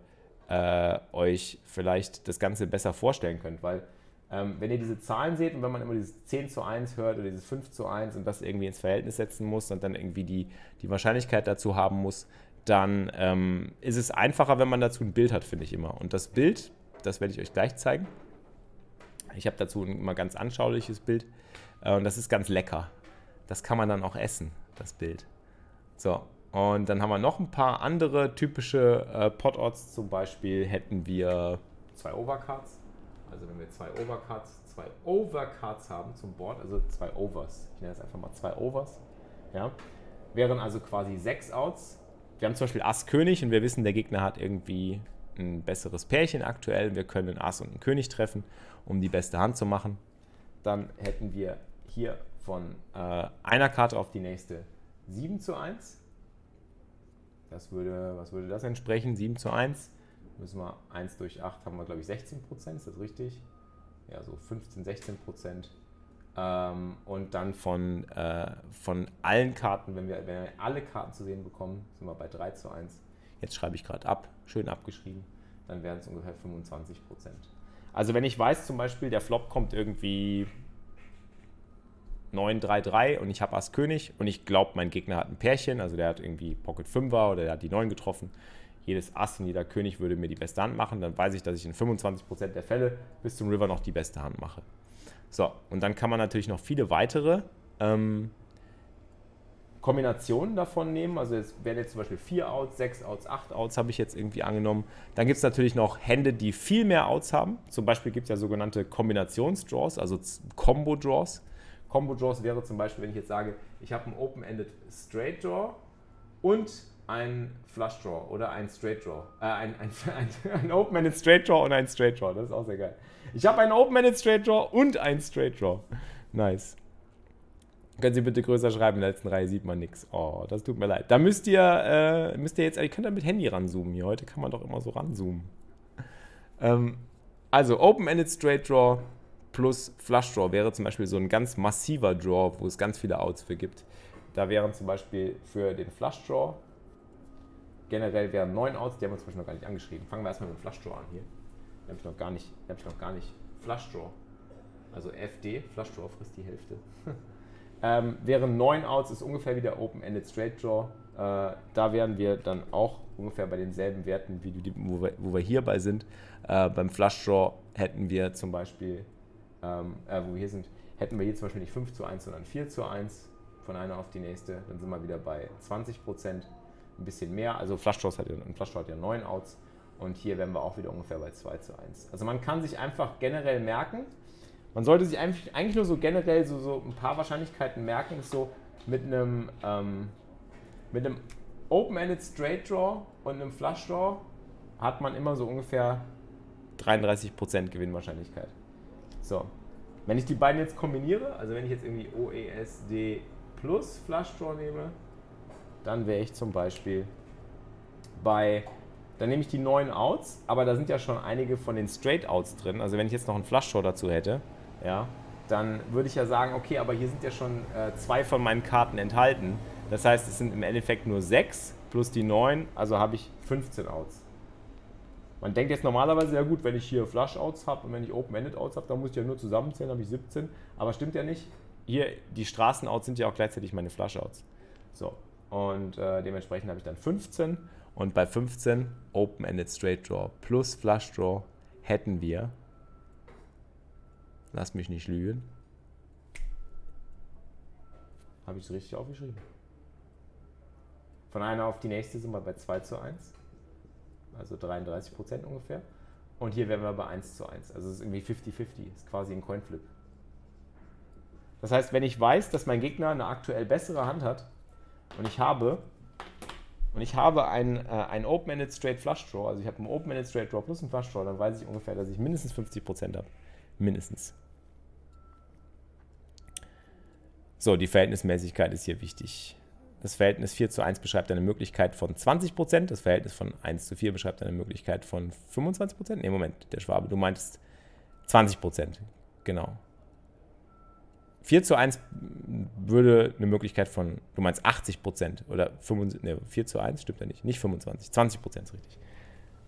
äh, euch vielleicht das Ganze besser vorstellen könnt. Weil ähm, wenn ihr diese Zahlen seht und wenn man immer dieses 10 zu 1 hört oder dieses 5 zu 1 und das irgendwie ins Verhältnis setzen muss und dann irgendwie die, die Wahrscheinlichkeit dazu haben muss, dann ähm, ist es einfacher, wenn man dazu ein Bild hat, finde ich immer. Und das Bild, das werde ich euch gleich zeigen. Ich habe dazu ein mal ganz anschauliches Bild äh, und das ist ganz lecker. Das kann man dann auch essen, das Bild. So, und dann haben wir noch ein paar andere typische äh, Pot-Odds. Zum Beispiel hätten wir zwei Overcards. Also wenn wir zwei Overcards, zwei Overcards haben zum Board, also zwei Overs. Ich nenne das einfach mal zwei Overs. Ja, wären also quasi sechs Outs. Wir haben zum Beispiel Ass König und wir wissen, der Gegner hat irgendwie ein besseres Pärchen aktuell. Wir können einen Ass und einen König treffen, um die beste Hand zu machen. Dann hätten wir hier von äh, einer Karte auf die nächste 7 zu 1. Das würde, was würde das entsprechen? 7 zu 1 müssen wir 1 durch 8 haben wir, glaube ich, 16 Prozent, ist das richtig? Ja, so 15, 16 Prozent. Ähm, und dann von, äh, von allen Karten, wenn wir, wenn wir alle Karten zu sehen bekommen, sind wir bei 3 zu 1. Jetzt schreibe ich gerade ab, schön abgeschrieben, dann wären es ungefähr 25 Prozent. Also wenn ich weiß zum Beispiel, der Flop kommt irgendwie 9, 3, 3 und ich habe Ass König und ich glaube, mein Gegner hat ein Pärchen, also der hat irgendwie Pocket 5er oder der hat die 9 getroffen, jedes Ass und jeder König würde mir die beste Hand machen, dann weiß ich, dass ich in 25% der Fälle bis zum River noch die beste Hand mache. So, und dann kann man natürlich noch viele weitere ähm, Kombinationen davon nehmen. Also es werden jetzt zum Beispiel 4 Outs, 6 Outs, 8 Outs habe ich jetzt irgendwie angenommen. Dann gibt es natürlich noch Hände, die viel mehr Outs haben. Zum Beispiel gibt es ja sogenannte Kombinationsdraws, also Combo-Draws. Combo-Draws wäre zum Beispiel, wenn ich jetzt sage, ich habe einen Open-Ended Straight Draw und ein Flush Draw oder ein Straight Draw. Äh, ein, ein, ein, ein Open-Ended Straight Draw und ein Straight Draw. Das ist auch sehr geil. Ich habe einen Open-Ended Straight Draw und ein Straight Draw. Nice. Können Sie bitte größer schreiben, in der letzten Reihe sieht man nichts. Oh, das tut mir leid. Da müsst ihr, äh, müsst ihr jetzt, ihr könnt da mit Handy ranzoomen hier. Heute kann man doch immer so ranzoomen. Ähm, also, Open-Ended Straight Draw plus Flush Draw wäre zum Beispiel so ein ganz massiver Draw, wo es ganz viele Outs für gibt. Da wären zum Beispiel für den Flush Draw generell wären neun Outs, die haben wir zum Beispiel noch gar nicht angeschrieben. Fangen wir erstmal mit dem Flush Draw an hier. Die habe ich noch gar nicht, habe ich noch gar nicht. Flush Draw. Also FD, Flush Draw frisst die Hälfte. ähm, wären neun Outs, ist ungefähr wie der Open-Ended Straight Draw. Äh, da wären wir dann auch ungefähr bei denselben Werten, wie die, wo, wir, wo wir hierbei sind. Äh, beim Flush Draw hätten wir zum Beispiel, ähm, äh, wo wir hier sind, hätten wir hier zum Beispiel nicht 5 zu 1, sondern 4 zu 1 von einer auf die nächste. Dann sind wir wieder bei 20 Prozent ein bisschen mehr. Also Flushdraw hat, ja, Flushdraw hat ja 9 Outs und hier wären wir auch wieder ungefähr bei 2 zu 1. Also man kann sich einfach generell merken, man sollte sich eigentlich, eigentlich nur so generell so, so ein paar Wahrscheinlichkeiten merken, ist so mit einem, ähm, mit einem Open-Ended Straight Draw und einem Flush Draw hat man immer so ungefähr 33% Gewinnwahrscheinlichkeit. So, wenn ich die beiden jetzt kombiniere, also wenn ich jetzt irgendwie OESD plus Flush Draw nehme, dann wäre ich zum Beispiel bei, dann nehme ich die neuen Outs, aber da sind ja schon einige von den Straight Outs drin. Also wenn ich jetzt noch einen Flush Draw dazu hätte, ja, dann würde ich ja sagen, okay, aber hier sind ja schon äh, zwei von meinen Karten enthalten. Das heißt, es sind im Endeffekt nur sechs plus die neun, also habe ich 15 Outs. Man denkt jetzt normalerweise, ja gut, wenn ich hier Flush-Outs habe und wenn ich Open-Ended-Outs habe, dann muss ich ja nur zusammenzählen, habe ich 17. Aber stimmt ja nicht. Hier, die Straßen-Outs sind ja auch gleichzeitig meine Flush-Outs. So, und äh, dementsprechend habe ich dann 15. Und bei 15 Open-Ended Straight Draw plus Flush Draw hätten wir, lass mich nicht lügen, habe ich es richtig aufgeschrieben? Von einer auf die nächste sind wir bei 2 zu 1. Also 33 Prozent ungefähr. Und hier wären wir bei 1 zu 1. Also es ist irgendwie 50-50. Ist quasi ein Coinflip. Das heißt, wenn ich weiß, dass mein Gegner eine aktuell bessere Hand hat und ich habe und ich habe ein, äh, ein Open-Ended Straight Flush Draw, also ich habe einen Open-Ended Straight Draw plus einen Flush Draw, dann weiß ich ungefähr, dass ich mindestens 50% habe. Mindestens. So, die Verhältnismäßigkeit ist hier wichtig. Das Verhältnis 4 zu 1 beschreibt eine Möglichkeit von 20%. Das Verhältnis von 1 zu 4 beschreibt eine Möglichkeit von 25%. Ne, Moment, der Schwabe, du meintest 20%. Genau. 4 zu 1 würde eine Möglichkeit von, du meinst 80% oder 75, ne, 4 zu 1 stimmt ja nicht, nicht 25, 20% ist richtig.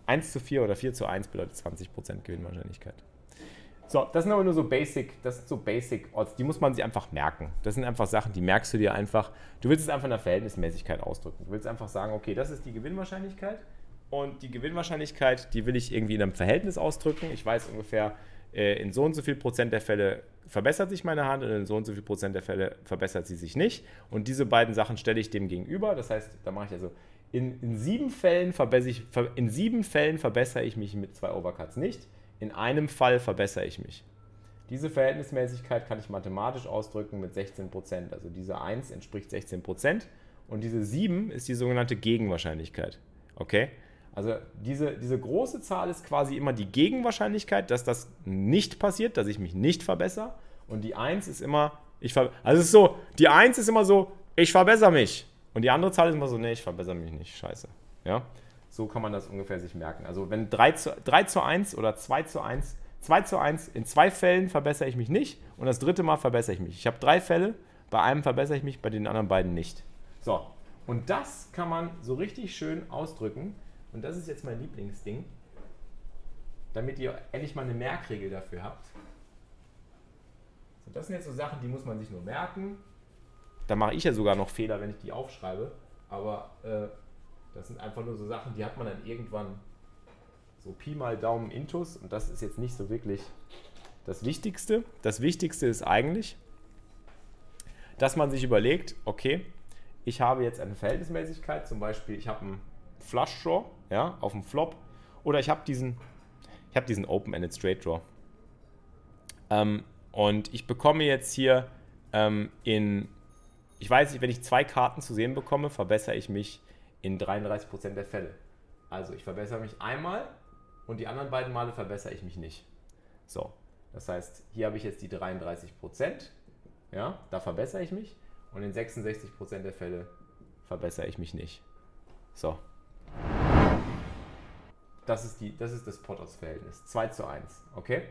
1 zu 4 oder 4 zu 1 bedeutet 20% Gewinnwahrscheinlichkeit. So, das sind aber nur so Basic, das sind so Basic Odds, die muss man sich einfach merken. Das sind einfach Sachen, die merkst du dir einfach. Du willst es einfach in der Verhältnismäßigkeit ausdrücken. Du willst einfach sagen, okay, das ist die Gewinnwahrscheinlichkeit und die Gewinnwahrscheinlichkeit, die will ich irgendwie in einem Verhältnis ausdrücken. Ich weiß ungefähr, äh, in so und so viel Prozent der Fälle verbessert sich meine Hand und in so und so viel Prozent der Fälle verbessert sie sich nicht. Und diese beiden Sachen stelle ich dem gegenüber. Das heißt, da mache ich also in, in, sieben Fällen verbessere ich, in sieben Fällen verbessere ich mich mit zwei Overcuts nicht. In einem Fall verbessere ich mich. Diese Verhältnismäßigkeit kann ich mathematisch ausdrücken mit 16%. Also diese 1 entspricht 16% und diese 7 ist die sogenannte Gegenwahrscheinlichkeit. Okay? Also diese, diese große Zahl ist quasi immer die Gegenwahrscheinlichkeit, dass das nicht passiert, dass ich mich nicht verbessere. Und die 1 ist immer, ich ver also es ist so, die 1 ist immer so, ich verbessere mich. Und die andere Zahl ist immer so, nee, ich verbessere mich nicht, scheiße. Ja? So kann man das ungefähr sich merken. Also wenn 3 zu, 3 zu 1 oder 2 zu 1, 2 zu 1, in zwei Fällen verbessere ich mich nicht und das dritte Mal verbessere ich mich. Ich habe drei Fälle, bei einem verbessere ich mich, bei den anderen beiden nicht. So, und das kann man so richtig schön ausdrücken und das ist jetzt mein Lieblingsding, damit ihr endlich mal eine Merkregel dafür habt. So, das sind jetzt so Sachen, die muss man sich nur merken. Da mache ich ja sogar noch Fehler, wenn ich die aufschreibe. Aber äh, das sind einfach nur so Sachen, die hat man dann irgendwann so Pi mal Daumen Intus. Und das ist jetzt nicht so wirklich das Wichtigste. Das Wichtigste ist eigentlich, dass man sich überlegt, okay, ich habe jetzt eine Verhältnismäßigkeit, zum Beispiel ich habe einen Flush Draw ja, auf dem Flop. Oder ich habe diesen, ich diesen Open-Ended Straight Draw. Ähm, und ich bekomme jetzt hier ähm, in, ich weiß nicht, wenn ich zwei Karten zu sehen bekomme, verbessere ich mich in 33% der Fälle. Also ich verbessere mich einmal und die anderen beiden Male verbessere ich mich nicht. So, das heißt, hier habe ich jetzt die 33%, ja, da verbessere ich mich und in 66% der Fälle verbessere ich mich nicht. So, das ist, die, das, ist das Potters-Verhältnis. 2 zu 1. Okay?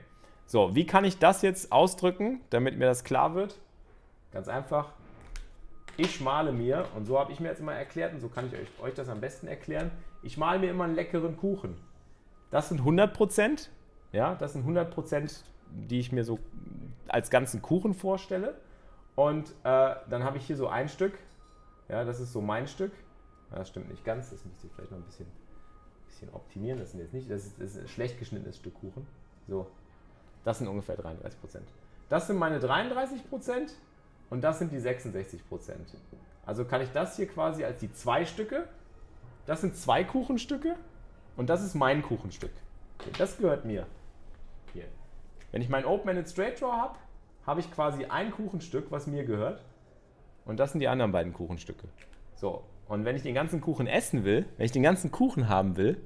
So, wie kann ich das jetzt ausdrücken, damit mir das klar wird? Ganz einfach. Ich male mir, und so habe ich mir jetzt immer erklärt, und so kann ich euch, euch das am besten erklären, ich male mir immer einen leckeren Kuchen. Das sind 100 Prozent. Ja, das sind 100 Prozent, die ich mir so als ganzen Kuchen vorstelle. Und äh, dann habe ich hier so ein Stück. Ja, das ist so mein Stück. Das stimmt nicht ganz, das müsste ich vielleicht noch ein bisschen bisschen optimieren. Das sind jetzt nicht, das ist, das ist ein schlecht geschnittenes Stück Kuchen. So, das sind ungefähr 33 Prozent. Das sind meine 33 Prozent und das sind die 66 Prozent. Also kann ich das hier quasi als die zwei Stücke, das sind zwei Kuchenstücke und das ist mein Kuchenstück. Das gehört mir. Hier. Wenn ich meinen Open-Ended Straight Draw habe, habe ich quasi ein Kuchenstück, was mir gehört. Und das sind die anderen beiden Kuchenstücke. So, und wenn ich den ganzen Kuchen essen will, wenn ich den ganzen Kuchen haben will,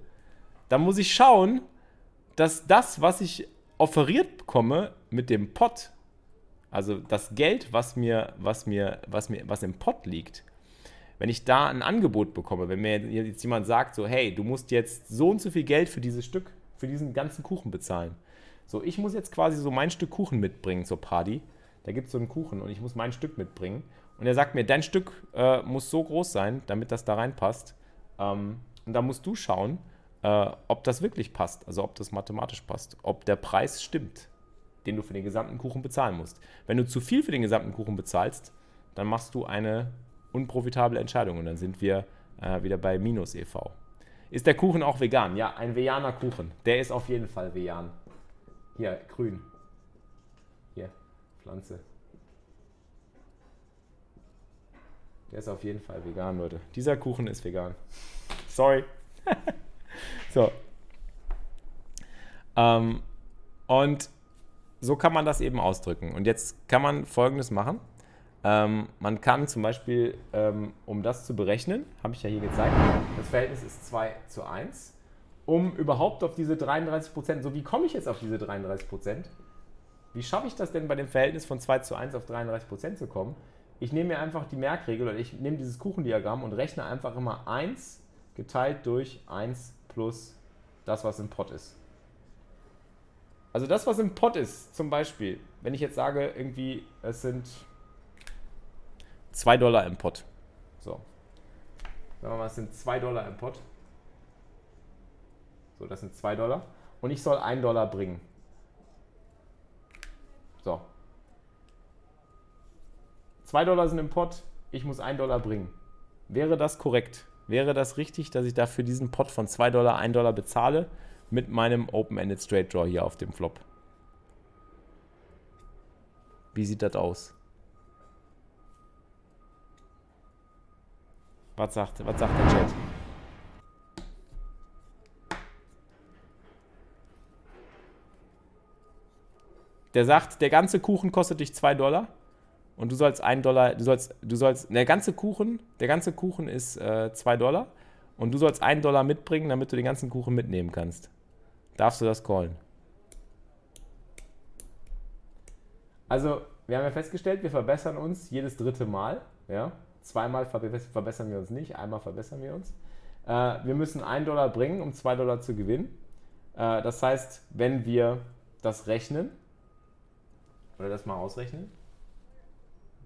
dann muss ich schauen, dass das, was ich offeriert bekomme mit dem Pot, also das Geld, was mir, was mir, was mir, was im Pot liegt, wenn ich da ein Angebot bekomme, wenn mir jetzt jemand sagt, so, hey, du musst jetzt so und so viel Geld für dieses Stück, für diesen ganzen Kuchen bezahlen. So, ich muss jetzt quasi so mein Stück Kuchen mitbringen zur Party. Da gibt es so einen Kuchen und ich muss mein Stück mitbringen. Und er sagt mir, dein Stück äh, muss so groß sein, damit das da reinpasst. Ähm, und da musst du schauen, äh, ob das wirklich passt, also ob das mathematisch passt, ob der Preis stimmt, den du für den gesamten Kuchen bezahlen musst. Wenn du zu viel für den gesamten Kuchen bezahlst, dann machst du eine unprofitable Entscheidung und dann sind wir äh, wieder bei Minus e.V. Ist der Kuchen auch vegan? Ja, ein veganer Kuchen. Der ist auf jeden Fall vegan. Hier, grün. Hier, Pflanze. Der ist auf jeden Fall vegan, Leute. Dieser Kuchen ist vegan. Sorry. so. Ähm, und so kann man das eben ausdrücken. Und jetzt kann man Folgendes machen. Ähm, man kann zum Beispiel, ähm, um das zu berechnen, habe ich ja hier gezeigt, das Verhältnis ist 2 zu 1. Um überhaupt auf diese 33 Prozent, so wie komme ich jetzt auf diese 33 Prozent? Wie schaffe ich das denn bei dem Verhältnis von 2 zu 1 auf 33 Prozent zu kommen? Ich nehme mir einfach die Merkregel oder ich nehme dieses Kuchendiagramm und rechne einfach immer 1 geteilt durch 1 plus das, was im Pot ist. Also das, was im Pot ist, zum Beispiel, wenn ich jetzt sage, irgendwie, es sind 2 Dollar im Pot. So. Sagen wir mal, es sind 2 Dollar im Pot. So, das sind 2 Dollar. Und ich soll 1 Dollar bringen. So. 2 Dollar sind im Pot, ich muss 1 Dollar bringen. Wäre das korrekt? Wäre das richtig, dass ich dafür diesen Pot von 2 Dollar 1 Dollar bezahle? Mit meinem Open-Ended Straight Draw hier auf dem Flop. Wie sieht das aus? Was sagt, was sagt der Chat? Der sagt, der ganze Kuchen kostet dich 2 Dollar und du sollst 1 Dollar, du sollst, du sollst, der ganze Kuchen, der ganze Kuchen ist 2 äh, Dollar und du sollst 1 Dollar mitbringen, damit du den ganzen Kuchen mitnehmen kannst darfst du das callen. Also, wir haben ja festgestellt, wir verbessern uns jedes dritte Mal. Ja? Zweimal verbessern wir uns nicht, einmal verbessern wir uns. Äh, wir müssen 1 Dollar bringen, um 2 Dollar zu gewinnen. Äh, das heißt, wenn wir das rechnen, oder das mal ausrechnen,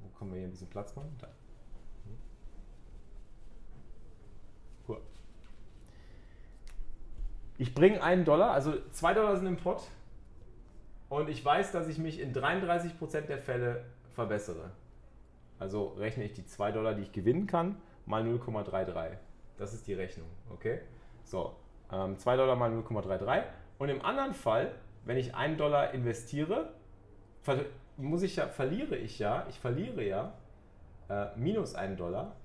wo können wir hier ein bisschen Platz machen? Da. Ich bringe einen Dollar, also zwei Dollar sind im Pot und ich weiß, dass ich mich in 33% der Fälle verbessere. Also rechne ich die 2 Dollar, die ich gewinnen kann, mal 0,33. Das ist die Rechnung, okay? So, ähm, 2 Dollar mal 0,33. Und im anderen Fall, wenn ich 1 Dollar investiere, muss ich ja, verliere ich ja, ich verliere ja äh, minus 1 Dollar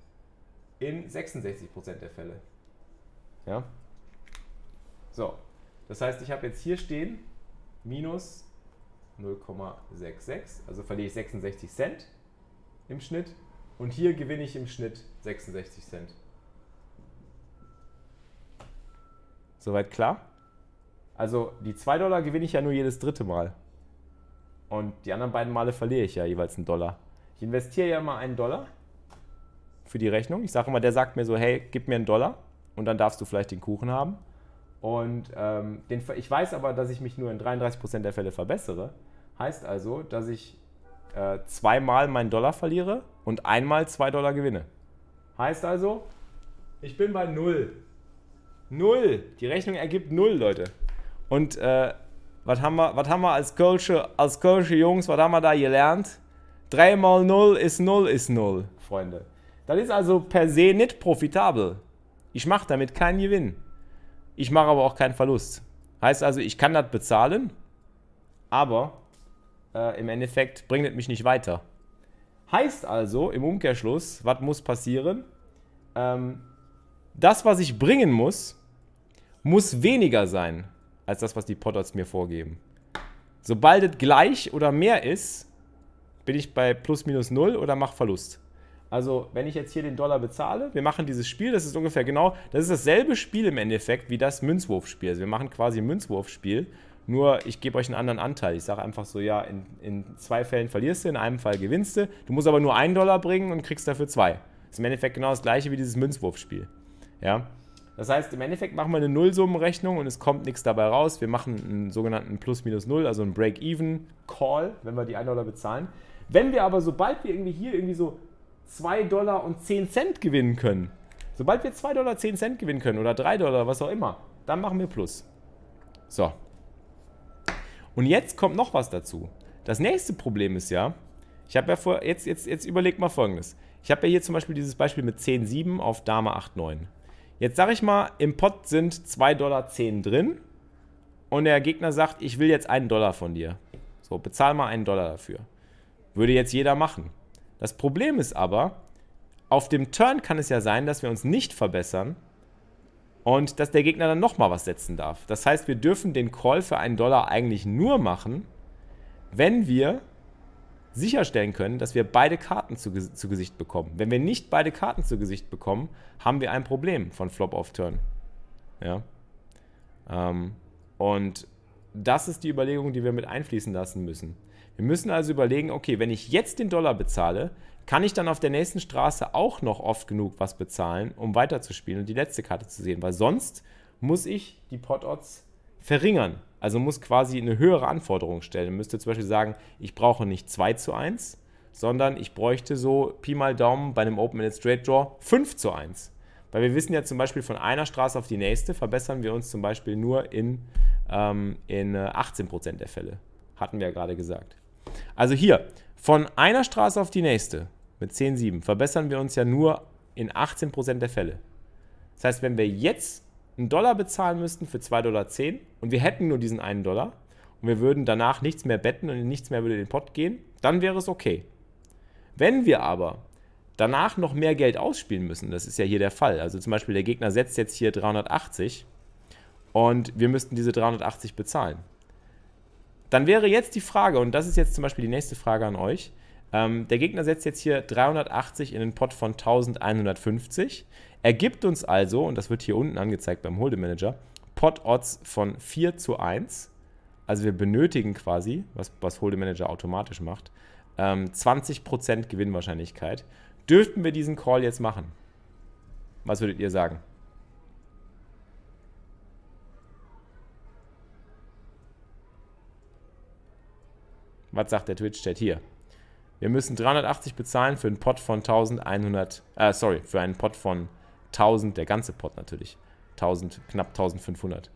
in 66% der Fälle. Ja? So, das heißt, ich habe jetzt hier stehen minus 0,66, also verliere ich 66 Cent im Schnitt und hier gewinne ich im Schnitt 66 Cent. Soweit klar? Also die 2 Dollar gewinne ich ja nur jedes dritte Mal. Und die anderen beiden Male verliere ich ja jeweils einen Dollar. Ich investiere ja mal einen Dollar für die Rechnung. Ich sage immer, der sagt mir so, hey, gib mir einen Dollar und dann darfst du vielleicht den Kuchen haben. Und ähm, den, ich weiß aber, dass ich mich nur in 33% der Fälle verbessere. Heißt also, dass ich äh, zweimal meinen Dollar verliere und einmal zwei Dollar gewinne. Heißt also, ich bin bei null. Null. Die Rechnung ergibt null, Leute. Und äh, was haben wir, was haben wir als Kölsche, als Kölsche Jungs, was haben wir da gelernt? 3 mal 0 ist 0 ist 0, Freunde. Das ist also per se nicht profitabel. Ich mache damit keinen Gewinn. Ich mache aber auch keinen Verlust. Heißt also, ich kann das bezahlen, aber äh, im Endeffekt bringt es mich nicht weiter. Heißt also, im Umkehrschluss, was muss passieren? Ähm, das, was ich bringen muss, muss weniger sein als das, was die Potters mir vorgeben. Sobald es gleich oder mehr ist, bin ich bei plus minus null oder mache Verlust. Also, wenn ich jetzt hier den Dollar bezahle, wir machen dieses Spiel, das ist ungefähr genau, das ist dasselbe Spiel im Endeffekt wie das Münzwurfspiel. Also, wir machen quasi ein Münzwurfspiel, nur ich gebe euch einen anderen Anteil. Ich sage einfach so, ja, in, in zwei Fällen verlierst du, in einem Fall gewinnst du. Du musst aber nur einen Dollar bringen und kriegst dafür zwei. Das ist im Endeffekt genau das gleiche wie dieses Münzwurfspiel. Ja? Das heißt, im Endeffekt machen wir eine Nullsummenrechnung und es kommt nichts dabei raus. Wir machen einen sogenannten Plus-Minus-Null, also einen Break-Even-Call, wenn wir die 1 Dollar bezahlen. Wenn wir aber, sobald wir irgendwie hier irgendwie so 2 Dollar und 10 Cent gewinnen können, sobald wir 2 Dollar 10 Cent gewinnen können oder 3 Dollar, was auch immer, dann machen wir Plus. So. Und jetzt kommt noch was dazu. Das nächste Problem ist ja, ich habe ja vor, jetzt, jetzt, jetzt überleg mal folgendes. Ich habe ja hier zum Beispiel dieses Beispiel mit 10,7 auf Dame 8,9. Jetzt sage ich mal, im Pot sind 2,10 Dollar drin und der Gegner sagt, ich will jetzt einen Dollar von dir. So, bezahl mal einen Dollar dafür. Würde jetzt jeder machen. Das Problem ist aber, auf dem Turn kann es ja sein, dass wir uns nicht verbessern und dass der Gegner dann nochmal was setzen darf. Das heißt, wir dürfen den Call für einen Dollar eigentlich nur machen, wenn wir sicherstellen können, dass wir beide Karten zu, zu Gesicht bekommen. Wenn wir nicht beide Karten zu Gesicht bekommen, haben wir ein Problem von Flop auf Turn. Ja. Ähm, und das ist die Überlegung, die wir mit einfließen lassen müssen. Wir müssen also überlegen, okay, wenn ich jetzt den Dollar bezahle, kann ich dann auf der nächsten Straße auch noch oft genug was bezahlen, um weiterzuspielen und die letzte Karte zu sehen, weil sonst muss ich die Pot-Odds verringern. Also muss quasi eine höhere Anforderung stellen. Man müsste zum Beispiel sagen, ich brauche nicht 2 zu 1, sondern ich bräuchte so Pi mal Daumen bei einem Open-Ended Straight Draw 5 zu 1. Weil wir wissen ja zum Beispiel von einer Straße auf die nächste verbessern wir uns zum Beispiel nur in, ähm, in 18% äh, der Fälle. Hatten wir ja gerade gesagt. Also hier, von einer Straße auf die nächste mit 10,7 verbessern wir uns ja nur in 18% der Fälle. Das heißt, wenn wir jetzt einen Dollar bezahlen müssten für 2,10 Dollar und wir hätten nur diesen einen Dollar und wir würden danach nichts mehr betten und nichts mehr würde in den Pot gehen, dann wäre es okay. Wenn wir aber danach noch mehr Geld ausspielen müssen, das ist ja hier der Fall, also zum Beispiel der Gegner setzt jetzt hier 380 und wir müssten diese 380 bezahlen, dann wäre jetzt die Frage, und das ist jetzt zum Beispiel die nächste Frage an euch, ähm, der Gegner setzt jetzt hier 380 in den Pot von 1150. Ergibt uns also, und das wird hier unten angezeigt beim Hold'em Manager, Pot-Odds von 4 zu 1. Also wir benötigen quasi, was, was Hold'em automatisch macht, ähm, 20% Gewinnwahrscheinlichkeit. Dürften wir diesen Call jetzt machen? Was würdet ihr sagen? Was sagt der Twitch-Chat hier? Wir müssen 380 bezahlen für einen Pot von 1100, äh, sorry, für einen Pot von 1000, der ganze Pot natürlich. 1000, knapp 1500.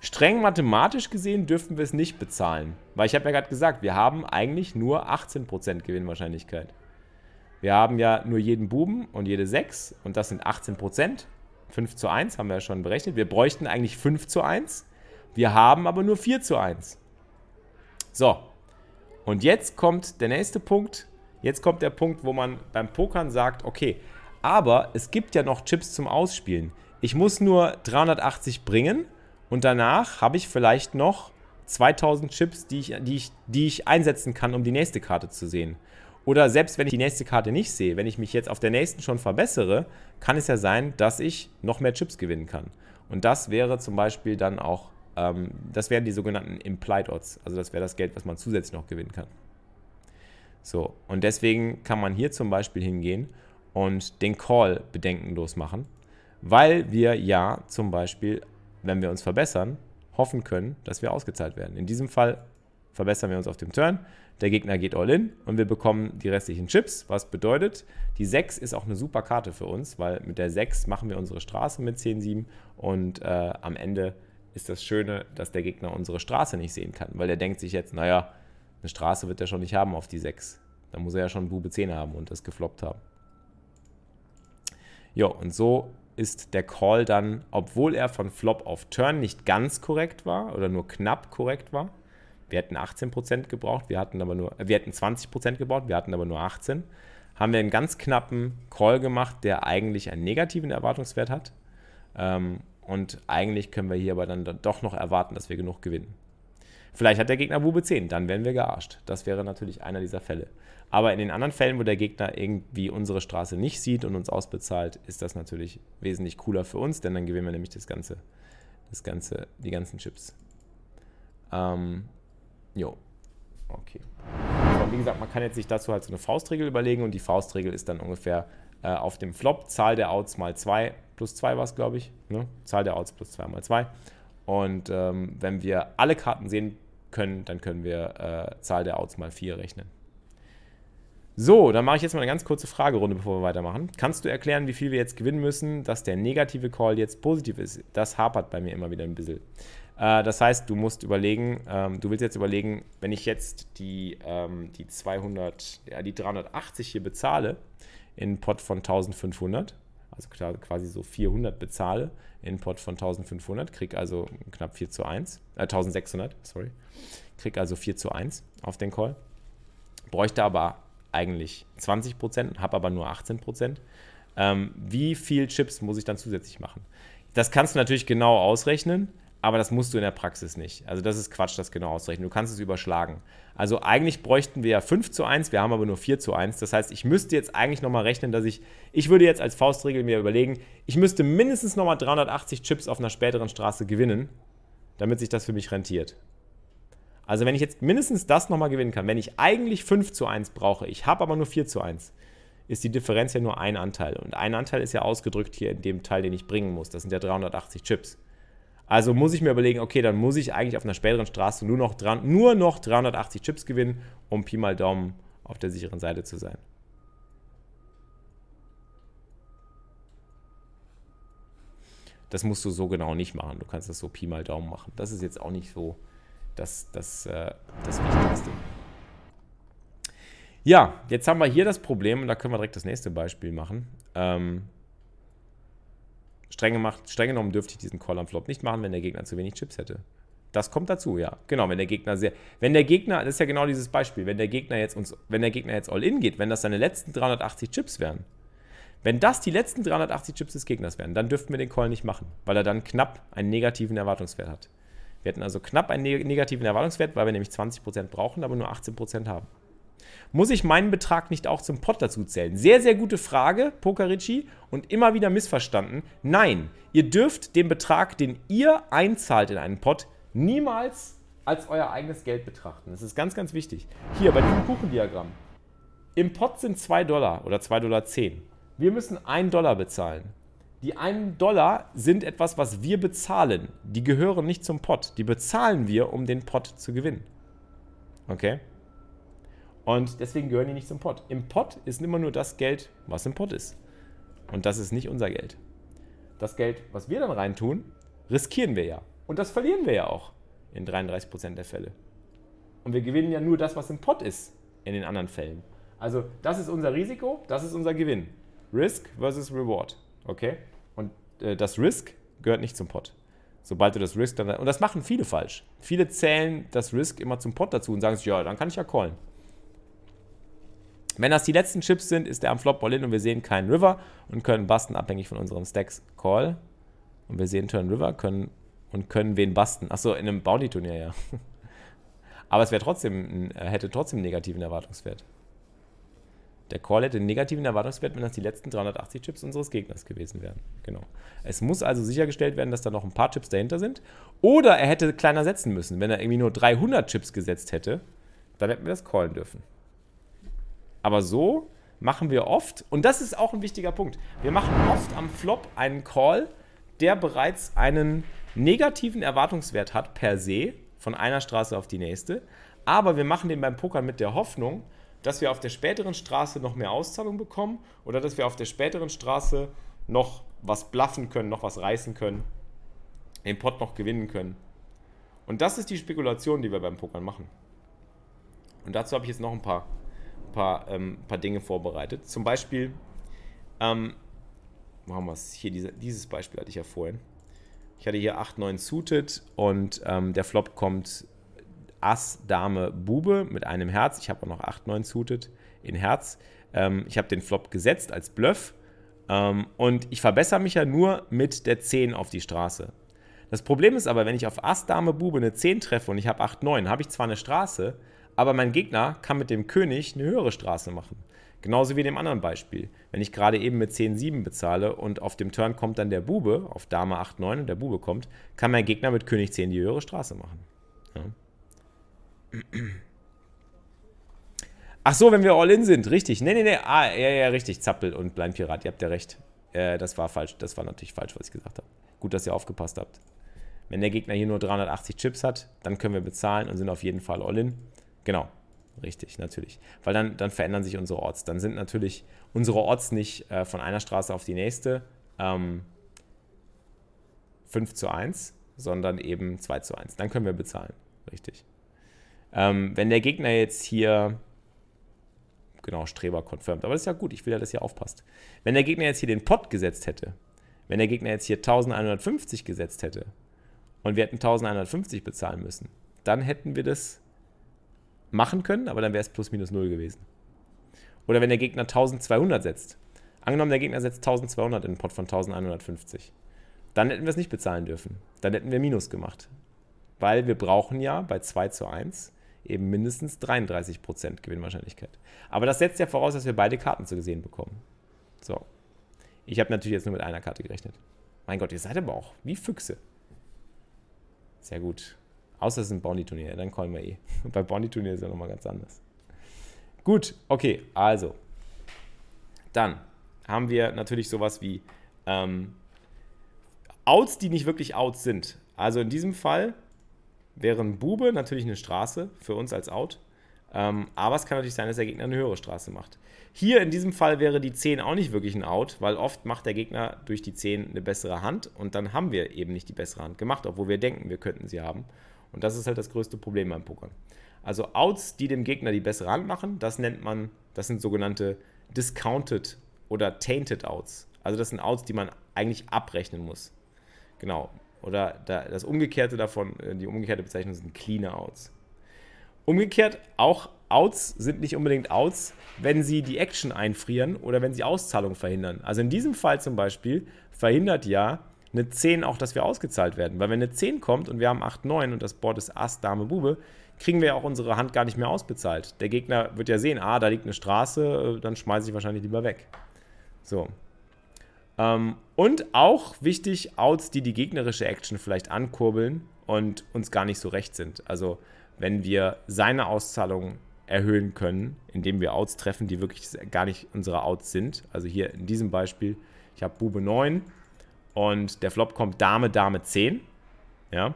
Streng mathematisch gesehen dürften wir es nicht bezahlen. Weil ich habe ja gerade gesagt, wir haben eigentlich nur 18% Gewinnwahrscheinlichkeit. Wir haben ja nur jeden Buben und jede 6 und das sind 18%. 5 zu 1 haben wir ja schon berechnet. Wir bräuchten eigentlich 5 zu 1. Wir haben aber nur 4 zu 1. So. Und jetzt kommt der nächste Punkt. Jetzt kommt der Punkt, wo man beim Pokern sagt, okay, aber es gibt ja noch Chips zum Ausspielen. Ich muss nur 380 bringen und danach habe ich vielleicht noch 2000 Chips, die ich, die, ich, die ich einsetzen kann, um die nächste Karte zu sehen. Oder selbst wenn ich die nächste Karte nicht sehe, wenn ich mich jetzt auf der nächsten schon verbessere, kann es ja sein, dass ich noch mehr Chips gewinnen kann. Und das wäre zum Beispiel dann auch ähm, das wären die sogenannten Implied Odds. Also das wäre das Geld, was man zusätzlich noch gewinnen kann. So, und deswegen kann man hier zum Beispiel hingehen und den Call bedenkenlos machen, weil wir ja zum Beispiel, wenn wir uns verbessern, hoffen können, dass wir ausgezahlt werden. In diesem Fall verbessern wir uns auf dem Turn, der Gegner geht all in und wir bekommen die restlichen Chips, was bedeutet, die 6 ist auch eine super Karte für uns, weil mit der 6 machen wir unsere Straße mit 10-7 und äh, am Ende ist das Schöne, dass der Gegner unsere Straße nicht sehen kann, weil er denkt sich jetzt, naja, eine Straße wird er schon nicht haben auf die 6. Da muss er ja schon Bube 10 haben und das gefloppt haben. Jo, und so ist der Call dann, obwohl er von Flop auf Turn nicht ganz korrekt war oder nur knapp korrekt war. Wir hätten 18% gebraucht, wir hatten aber nur, wir hätten 20% gebraucht, wir hatten aber nur 18. Haben wir einen ganz knappen Call gemacht, der eigentlich einen negativen Erwartungswert hat. Ähm, und eigentlich können wir hier aber dann doch noch erwarten, dass wir genug gewinnen. Vielleicht hat der Gegner Bube 10, dann werden wir gearscht. Das wäre natürlich einer dieser Fälle. Aber in den anderen Fällen, wo der Gegner irgendwie unsere Straße nicht sieht und uns ausbezahlt, ist das natürlich wesentlich cooler für uns, denn dann gewinnen wir nämlich das Ganze, das Ganze, die ganzen Chips. Ähm, jo. Okay. So, wie gesagt, man kann jetzt sich dazu halt so eine Faustregel überlegen und die Faustregel ist dann ungefähr äh, auf dem Flop Zahl der Outs mal 2 plus 2 war es, glaube ich. Ne? Zahl der Outs plus 2 mal 2. Und ähm, wenn wir alle Karten sehen können, dann können wir äh, Zahl der Outs mal 4 rechnen. So, dann mache ich jetzt mal eine ganz kurze Fragerunde, bevor wir weitermachen. Kannst du erklären, wie viel wir jetzt gewinnen müssen, dass der negative Call jetzt positiv ist? Das hapert bei mir immer wieder ein bisschen. Äh, das heißt, du musst überlegen, ähm, du willst jetzt überlegen, wenn ich jetzt die, ähm, die 200, ja, die 380 hier bezahle, in einen Pot von 1500, also quasi so 400 bezahle, in einen Pot von 1500, krieg also knapp 4 zu 1, äh, 1600, sorry, krieg also 4 zu 1 auf den Call, bräuchte aber eigentlich 20%, habe aber nur 18%. Ähm, wie viel Chips muss ich dann zusätzlich machen? Das kannst du natürlich genau ausrechnen, aber das musst du in der Praxis nicht. Also das ist Quatsch, das genau auszurechnen. Du kannst es überschlagen. Also eigentlich bräuchten wir ja 5 zu 1, wir haben aber nur 4 zu 1. Das heißt, ich müsste jetzt eigentlich nochmal rechnen, dass ich, ich würde jetzt als Faustregel mir überlegen, ich müsste mindestens nochmal 380 Chips auf einer späteren Straße gewinnen, damit sich das für mich rentiert. Also wenn ich jetzt mindestens das nochmal gewinnen kann, wenn ich eigentlich 5 zu 1 brauche, ich habe aber nur 4 zu 1, ist die Differenz ja nur ein Anteil. Und ein Anteil ist ja ausgedrückt hier in dem Teil, den ich bringen muss. Das sind ja 380 Chips. Also muss ich mir überlegen, okay, dann muss ich eigentlich auf einer späteren Straße nur noch, dran, nur noch 380 Chips gewinnen, um Pi mal Daumen auf der sicheren Seite zu sein. Das musst du so genau nicht machen. Du kannst das so Pi mal Daumen machen. Das ist jetzt auch nicht so das, das, äh, das Wichtigste. Ja, jetzt haben wir hier das Problem, und da können wir direkt das nächste Beispiel machen. Ähm, streng, gemacht, streng genommen dürfte ich diesen Call am Flop nicht machen, wenn der Gegner zu wenig Chips hätte. Das kommt dazu, ja. Genau, wenn der Gegner sehr. Wenn der Gegner, das ist ja genau dieses Beispiel, wenn der Gegner jetzt uns, wenn der Gegner jetzt all in geht, wenn das seine letzten 380 Chips wären, wenn das die letzten 380 Chips des Gegners wären, dann dürften wir den Call nicht machen, weil er dann knapp einen negativen Erwartungswert hat. Wir hätten also knapp einen negativen Erwartungswert, weil wir nämlich 20% brauchen, aber nur 18% haben. Muss ich meinen Betrag nicht auch zum Pot dazu zählen? Sehr, sehr gute Frage, Pokerici, und immer wieder missverstanden. Nein, ihr dürft den Betrag, den ihr einzahlt in einen Pot, niemals als euer eigenes Geld betrachten. Das ist ganz, ganz wichtig. Hier bei diesem Kuchendiagramm. Im Pot sind 2 Dollar oder 2,10 Dollar. Wir müssen 1 Dollar bezahlen. Die 1 Dollar sind etwas, was wir bezahlen. Die gehören nicht zum Pot. Die bezahlen wir, um den Pot zu gewinnen. Okay? Und deswegen gehören die nicht zum Pot. Im Pot ist immer nur das Geld, was im Pot ist. Und das ist nicht unser Geld. Das Geld, was wir dann reintun, riskieren wir ja. Und das verlieren wir ja auch in 33% der Fälle. Und wir gewinnen ja nur das, was im Pot ist, in den anderen Fällen. Also das ist unser Risiko, das ist unser Gewinn. Risk versus Reward. Okay? Und äh, das Risk gehört nicht zum Pot. Sobald du das Risk dann. Und das machen viele falsch. Viele zählen das Risk immer zum Pot dazu und sagen sich, ja, dann kann ich ja callen. Wenn das die letzten Chips sind, ist der am Flop All-In und wir sehen keinen River und können busten, abhängig von unseren Stacks Call. Und wir sehen Turn River können, und können wen busten. Achso, in einem Bounty-Turnier, ja. Aber es wäre trotzdem, äh, hätte trotzdem einen negativen Erwartungswert. Der Call hätte einen negativen Erwartungswert, wenn das die letzten 380 Chips unseres Gegners gewesen wären. Genau. Es muss also sichergestellt werden, dass da noch ein paar Chips dahinter sind. Oder er hätte kleiner setzen müssen. Wenn er irgendwie nur 300 Chips gesetzt hätte, dann hätten wir das callen dürfen. Aber so machen wir oft, und das ist auch ein wichtiger Punkt, wir machen oft am Flop einen Call, der bereits einen negativen Erwartungswert hat per se, von einer Straße auf die nächste. Aber wir machen den beim Pokern mit der Hoffnung, dass wir auf der späteren Straße noch mehr Auszahlung bekommen oder dass wir auf der späteren Straße noch was bluffen können, noch was reißen können, den Pot noch gewinnen können. Und das ist die Spekulation, die wir beim Pokern machen. Und dazu habe ich jetzt noch ein paar paar, ähm, paar Dinge vorbereitet. Zum Beispiel, ähm, wo haben wir es? Hier, diese, dieses Beispiel hatte ich ja vorhin. Ich hatte hier 8, 9 suited und ähm, der Flop kommt Ass, Dame, Bube mit einem Herz. Ich habe auch noch 8, 9 suited in Herz. Ähm, ich habe den Flop gesetzt als Bluff ähm, und ich verbessere mich ja nur mit der 10 auf die Straße. Das Problem ist aber, wenn ich auf Ass, Dame, Bube eine 10 treffe und ich habe 8, 9, habe ich zwar eine Straße, aber mein Gegner kann mit dem König eine höhere Straße machen. Genauso wie in dem anderen Beispiel. Wenn ich gerade eben mit 10-7 bezahle und auf dem Turn kommt dann der Bube, auf Dame 8-9 und der Bube kommt, kann mein Gegner mit König 10 die höhere Straße machen. Ja. Ach so, wenn wir All-In sind, richtig. Nee, nee, nee, ah, ja, ja, richtig, Zappel und Blindpirat, ihr habt ja recht. Äh, das war falsch, das war natürlich falsch, was ich gesagt habe. Gut, dass ihr aufgepasst habt. Wenn der Gegner hier nur 380 Chips hat, dann können wir bezahlen und sind auf jeden Fall All-In. Genau, richtig, natürlich. Weil dann, dann verändern sich unsere Orts. Dann sind natürlich unsere Orts nicht äh, von einer Straße auf die nächste ähm, 5 zu 1, sondern eben 2 zu 1. Dann können wir bezahlen. Richtig. Ähm, wenn der Gegner jetzt hier, genau, Streber confirmed, aber das ist ja gut, ich will ja, dass ihr aufpasst. Wenn der Gegner jetzt hier den Pot gesetzt hätte, wenn der Gegner jetzt hier 1150 gesetzt hätte und wir hätten 1150 bezahlen müssen, dann hätten wir das machen können, aber dann wäre es plus minus null gewesen. Oder wenn der Gegner 1200 setzt. Angenommen, der Gegner setzt 1200 in den Pot von 1150. Dann hätten wir es nicht bezahlen dürfen. Dann hätten wir Minus gemacht. Weil wir brauchen ja bei 2 zu 1 eben mindestens 33% Gewinnwahrscheinlichkeit. Aber das setzt ja voraus, dass wir beide Karten zu gesehen bekommen. So. Ich habe natürlich jetzt nur mit einer Karte gerechnet. Mein Gott, ihr seid aber auch wie Füchse. Sehr gut. Außer es ist ein Bounty-Turnier, dann callen wir eh. Bei Bounty-Turnier ist ja nochmal ganz anders. Gut, okay, also. Dann haben wir natürlich sowas wie ähm, Outs, die nicht wirklich Outs sind. Also in diesem Fall wäre ein Bube natürlich eine Straße für uns als Out. Ähm, aber es kann natürlich sein, dass der Gegner eine höhere Straße macht. Hier in diesem Fall wäre die 10 auch nicht wirklich ein Out, weil oft macht der Gegner durch die 10 eine bessere Hand und dann haben wir eben nicht die bessere Hand gemacht, obwohl wir denken, wir könnten sie haben. Und das ist halt das größte Problem beim Pokern. Also Outs, die dem Gegner die bessere Hand machen, das nennt man, das sind sogenannte Discounted oder Tainted Outs. Also das sind Outs, die man eigentlich abrechnen muss. Genau. Oder das Umgekehrte davon, äh, die umgekehrte Bezeichnung sind Cleaner Outs. Umgekehrt, auch Outs sind nicht unbedingt Outs, wenn sie die Action einfrieren oder wenn sie Auszahlung verhindern. Also in diesem Fall zum Beispiel verhindert ja eine 10 auch, dass wir ausgezahlt werden. Weil wenn eine 10 kommt und wir haben 8, 9 und das Board ist Ass, Dame, Bube, kriegen wir ja auch unsere Hand gar nicht mehr ausbezahlt. Der Gegner wird ja sehen, ah, da liegt eine Straße, äh, dann schmeiße ich wahrscheinlich lieber weg. So. Ähm, und auch wichtig, Outs, die die gegnerische Action vielleicht ankurbeln und uns gar nicht so recht sind. Also wenn wir seine Auszahlung erhöhen können, indem wir Outs treffen, die wirklich gar nicht unsere Outs sind. Also hier in diesem Beispiel, ich habe Bube 9 und der Flop kommt Dame, Dame 10. Ja.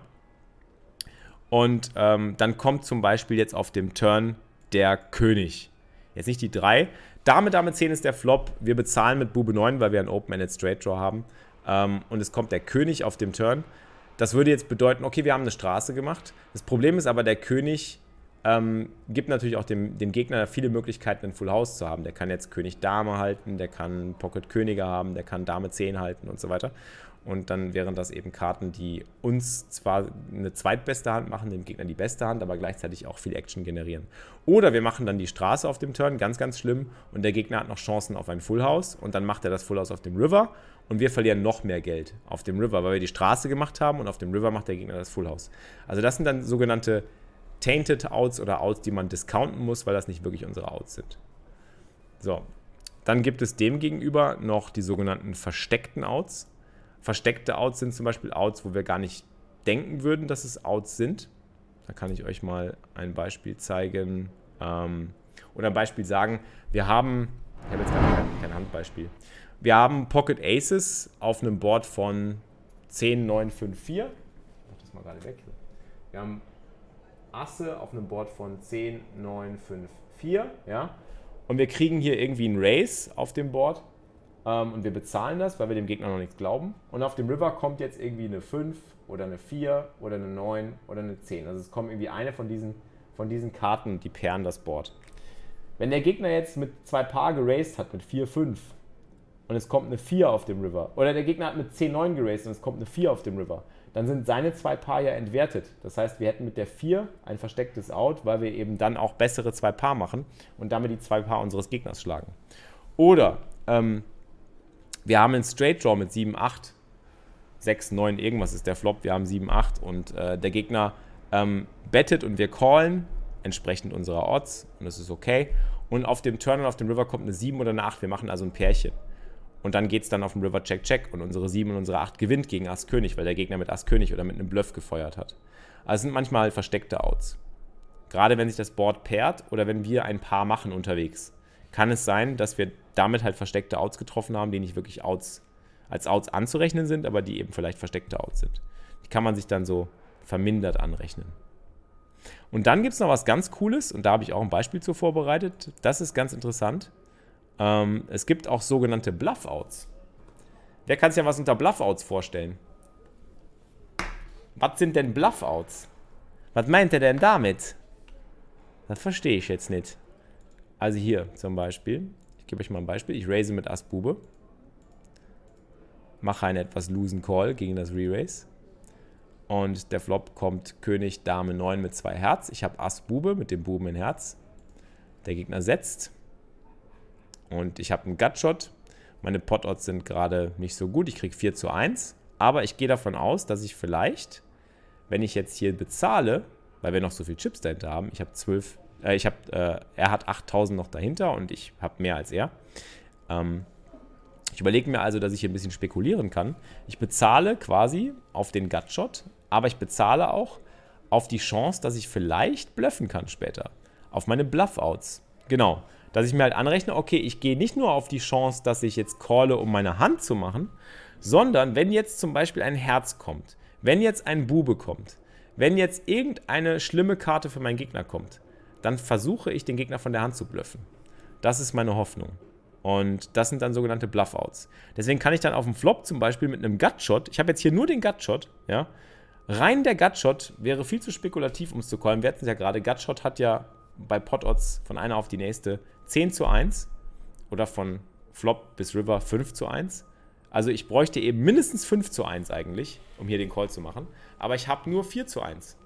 Und ähm, dann kommt zum Beispiel jetzt auf dem Turn der König. Jetzt nicht die 3. Dame, Dame 10 ist der Flop. Wir bezahlen mit Bube 9, weil wir einen Open-Ended Straight Draw haben. Ähm, und es kommt der König auf dem Turn. Das würde jetzt bedeuten, okay, wir haben eine Straße gemacht. Das Problem ist aber, der König ähm, gibt natürlich auch dem, dem Gegner viele Möglichkeiten, ein Full House zu haben. Der kann jetzt König Dame halten, der kann Pocket Könige haben, der kann Dame 10 halten und so weiter. Und dann wären das eben Karten, die uns zwar eine zweitbeste Hand machen, dem Gegner die beste Hand, aber gleichzeitig auch viel Action generieren. Oder wir machen dann die Straße auf dem Turn, ganz, ganz schlimm, und der Gegner hat noch Chancen auf ein Full House und dann macht er das Full House auf dem River und wir verlieren noch mehr Geld auf dem River, weil wir die Straße gemacht haben und auf dem River macht der Gegner das Full House. Also das sind dann sogenannte Tainted Outs oder Outs, die man discounten muss, weil das nicht wirklich unsere Outs sind. So, dann gibt es dem gegenüber noch die sogenannten versteckten Outs. Versteckte Outs sind zum Beispiel Outs, wo wir gar nicht denken würden, dass es Outs sind. Da kann ich euch mal ein Beispiel zeigen ähm, oder ein Beispiel sagen. Wir haben, ich habe jetzt kein, kein Handbeispiel. Wir haben Pocket Aces auf einem Board von 10, 9, 5, 4. Ich mach das mal gerade weg. Wir haben Asse auf einem Board von 10, 9, 5, 4. Ja? Und wir kriegen hier irgendwie ein Race auf dem Board. Ähm, und wir bezahlen das, weil wir dem Gegner noch nichts glauben. Und auf dem River kommt jetzt irgendwie eine 5 oder eine 4 oder eine 9 oder eine 10. Also es kommt irgendwie eine von diesen, von diesen Karten, die pairen das Board. Wenn der Gegner jetzt mit zwei Paar geraced hat, mit 4, 5, und es kommt eine 4 auf dem River, oder der Gegner hat mit 10, 9 geraced und es kommt eine 4 auf dem River, dann sind seine zwei Paar ja entwertet. Das heißt, wir hätten mit der 4 ein verstecktes Out, weil wir eben dann auch bessere zwei Paar machen und damit die zwei Paar unseres Gegners schlagen. Oder ähm, wir haben einen Straight Draw mit 7, 8, 6, 9, irgendwas ist der Flop. Wir haben 7, 8 und äh, der Gegner ähm, bettet und wir callen entsprechend unserer Odds und das ist okay. Und auf dem Turn und auf dem River kommt eine 7 oder eine 8. Wir machen also ein Pärchen. Und dann geht es dann auf dem River Check Check und unsere 7 und unsere 8 gewinnt gegen Ass König, weil der Gegner mit Ass König oder mit einem Bluff gefeuert hat. Also es sind manchmal versteckte Outs. Gerade wenn sich das Board pairt oder wenn wir ein Paar machen unterwegs, kann es sein, dass wir damit halt versteckte Outs getroffen haben, die nicht wirklich Outs als Outs anzurechnen sind, aber die eben vielleicht versteckte Outs sind. Die kann man sich dann so vermindert anrechnen. Und dann gibt es noch was ganz Cooles, und da habe ich auch ein Beispiel zu vorbereitet. Das ist ganz interessant. Ähm, es gibt auch sogenannte Bluff-Outs. Wer kann sich ja was unter Bluff-Outs vorstellen? Was sind denn Bluff-Outs? Was meint er denn damit? Das verstehe ich jetzt nicht. Also hier zum Beispiel. Ich gebe euch mal ein Beispiel. Ich raise mit Ass Bube. Mache einen etwas losen Call gegen das Re-Raise. Und der Flop kommt König, Dame 9 mit zwei Herz. Ich habe Ass Bube mit dem Buben in Herz. Der Gegner setzt. Und ich habe einen Gutshot. Meine Pot-Odds sind gerade nicht so gut. Ich kriege 4 zu 1. Aber ich gehe davon aus, dass ich vielleicht, wenn ich jetzt hier bezahle, weil wir noch so viele Chips dahinter haben, ich habe 12, äh, ich habe, äh, er hat 8000 noch dahinter und ich habe mehr als er. Ähm, ich überlege mir also, dass ich hier ein bisschen spekulieren kann. Ich bezahle quasi auf den Gutshot, aber ich bezahle auch auf die Chance, dass ich vielleicht bluffen kann später. Auf meine Bluff-Outs. Genau. Dass ich mir halt anrechne, okay, ich gehe nicht nur auf die Chance, dass ich jetzt calle, um meine Hand zu machen, sondern wenn jetzt zum Beispiel ein Herz kommt, wenn jetzt ein Bube kommt, wenn jetzt irgendeine schlimme Karte für meinen Gegner kommt, dann versuche ich den Gegner von der Hand zu bluffen. Das ist meine Hoffnung. Und das sind dann sogenannte Bluff-Outs. Deswegen kann ich dann auf dem Flop zum Beispiel mit einem Gutshot, ich habe jetzt hier nur den Gutshot, ja, rein der Gutshot wäre viel zu spekulativ, um es zu callen. Wir hatten es ja gerade, Gutshot hat ja bei Pot-Odds von einer auf die nächste 10 zu 1 oder von Flop bis River 5 zu 1. Also ich bräuchte eben mindestens 5 zu 1 eigentlich, um hier den Call zu machen. Aber ich habe nur 4 zu 1.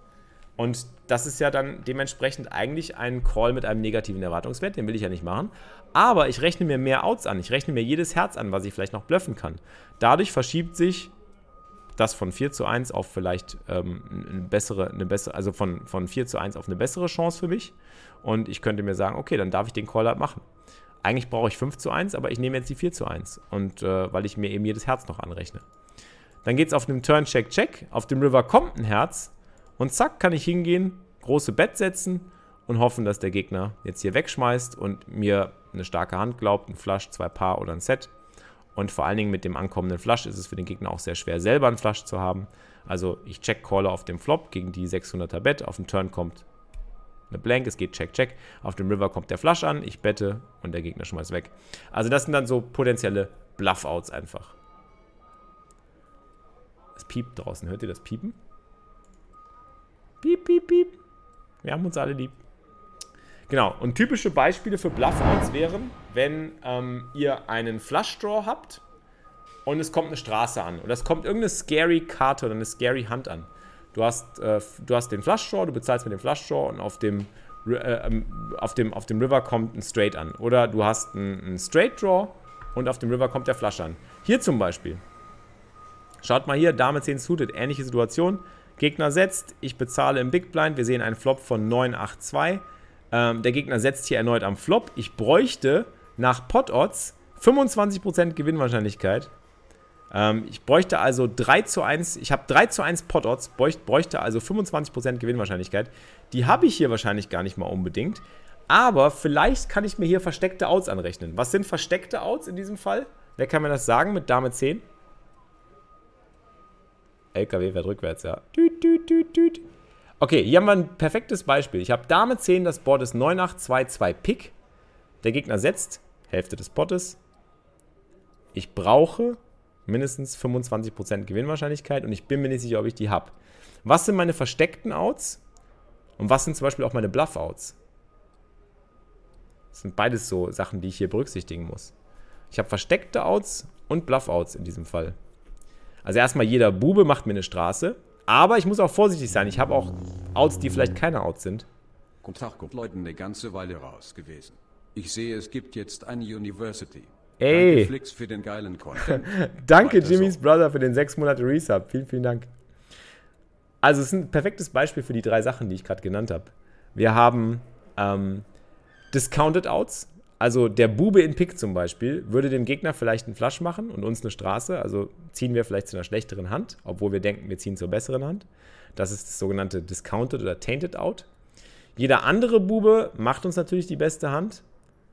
Und das ist ja dann dementsprechend eigentlich ein Call mit einem negativen Erwartungswert, den will ich ja nicht machen. Aber ich rechne mir mehr Outs an, ich rechne mir jedes Herz an, was ich vielleicht noch bluffen kann. Dadurch verschiebt sich das von 4 zu 1 auf vielleicht ähm, eine bessere, eine bessere, also von, von 4 zu 1 auf eine bessere Chance für mich. Und ich könnte mir sagen, okay, dann darf ich den Call halt machen. Eigentlich brauche ich 5 zu 1, aber ich nehme jetzt die 4 zu 1. Und äh, weil ich mir eben jedes Herz noch anrechne. Dann geht es auf einem Turn Check Check. Auf dem River kommt ein Herz. Und zack, kann ich hingehen, große Bett setzen und hoffen, dass der Gegner jetzt hier wegschmeißt und mir eine starke Hand glaubt, ein Flush, zwei Paar oder ein Set. Und vor allen Dingen mit dem ankommenden Flush ist es für den Gegner auch sehr schwer, selber einen Flush zu haben. Also ich check Caller auf dem Flop gegen die 600er Bett. Auf dem Turn kommt eine Blank, es geht Check, Check. Auf dem River kommt der Flush an, ich bette und der Gegner schmeißt weg. Also das sind dann so potenzielle Bluff-Outs einfach. Es piept draußen, hört ihr das Piepen? Piep, piep, piep. Wir haben uns alle lieb. Genau, und typische Beispiele für Bluff-Outs wären, wenn ähm, ihr einen Flush-Draw habt und es kommt eine Straße an oder es kommt irgendeine scary Karte oder eine scary Hand an. Du hast, äh, du hast den Flush Draw, du bezahlst mit dem Flush Draw und auf dem, äh, ähm, auf, dem, auf dem River kommt ein Straight an. Oder du hast einen Straight Draw und auf dem River kommt der Flush an. Hier zum Beispiel. Schaut mal hier, Dame 10 suited, ähnliche Situation. Gegner setzt, ich bezahle im Big Blind, wir sehen einen Flop von 982. Ähm, der Gegner setzt hier erneut am Flop. Ich bräuchte nach Pot Odds 25% Gewinnwahrscheinlichkeit ähm, ich bräuchte also 3 zu 1, ich habe 3 zu 1 Pot-Odds, bräuchte also 25% Gewinnwahrscheinlichkeit. Die habe ich hier wahrscheinlich gar nicht mal unbedingt. Aber vielleicht kann ich mir hier versteckte Outs anrechnen. Was sind versteckte Outs in diesem Fall? Wer kann mir das sagen mit Dame 10? LKW fährt rückwärts, ja. Düt, düt, düt, düt. Okay, hier haben wir ein perfektes Beispiel. Ich habe Dame 10, das Board ist 9822 Pick. Der Gegner setzt, Hälfte des Pottes. Ich brauche mindestens 25% Gewinnwahrscheinlichkeit und ich bin mir nicht sicher, ob ich die habe. Was sind meine versteckten Outs und was sind zum Beispiel auch meine Bluff-Outs? Das sind beides so Sachen, die ich hier berücksichtigen muss. Ich habe versteckte Outs und Bluff-Outs in diesem Fall. Also erstmal, jeder Bube macht mir eine Straße, aber ich muss auch vorsichtig sein. Ich habe auch Outs, die vielleicht keine Outs sind. Guten Tag, kommt Leuten eine ganze Weile raus gewesen. Ich sehe, es gibt jetzt eine University. Ey. Danke Flix für den geilen Content. Danke Weiter Jimmys so. Brother für den 6 Monate Resub. Vielen, vielen Dank. Also es ist ein perfektes Beispiel für die drei Sachen, die ich gerade genannt habe. Wir haben ähm, Discounted Outs. Also der Bube in Pick zum Beispiel würde dem Gegner vielleicht einen Flush machen und uns eine Straße. Also ziehen wir vielleicht zu einer schlechteren Hand, obwohl wir denken, wir ziehen zur besseren Hand. Das ist das sogenannte Discounted oder Tainted Out. Jeder andere Bube macht uns natürlich die beste Hand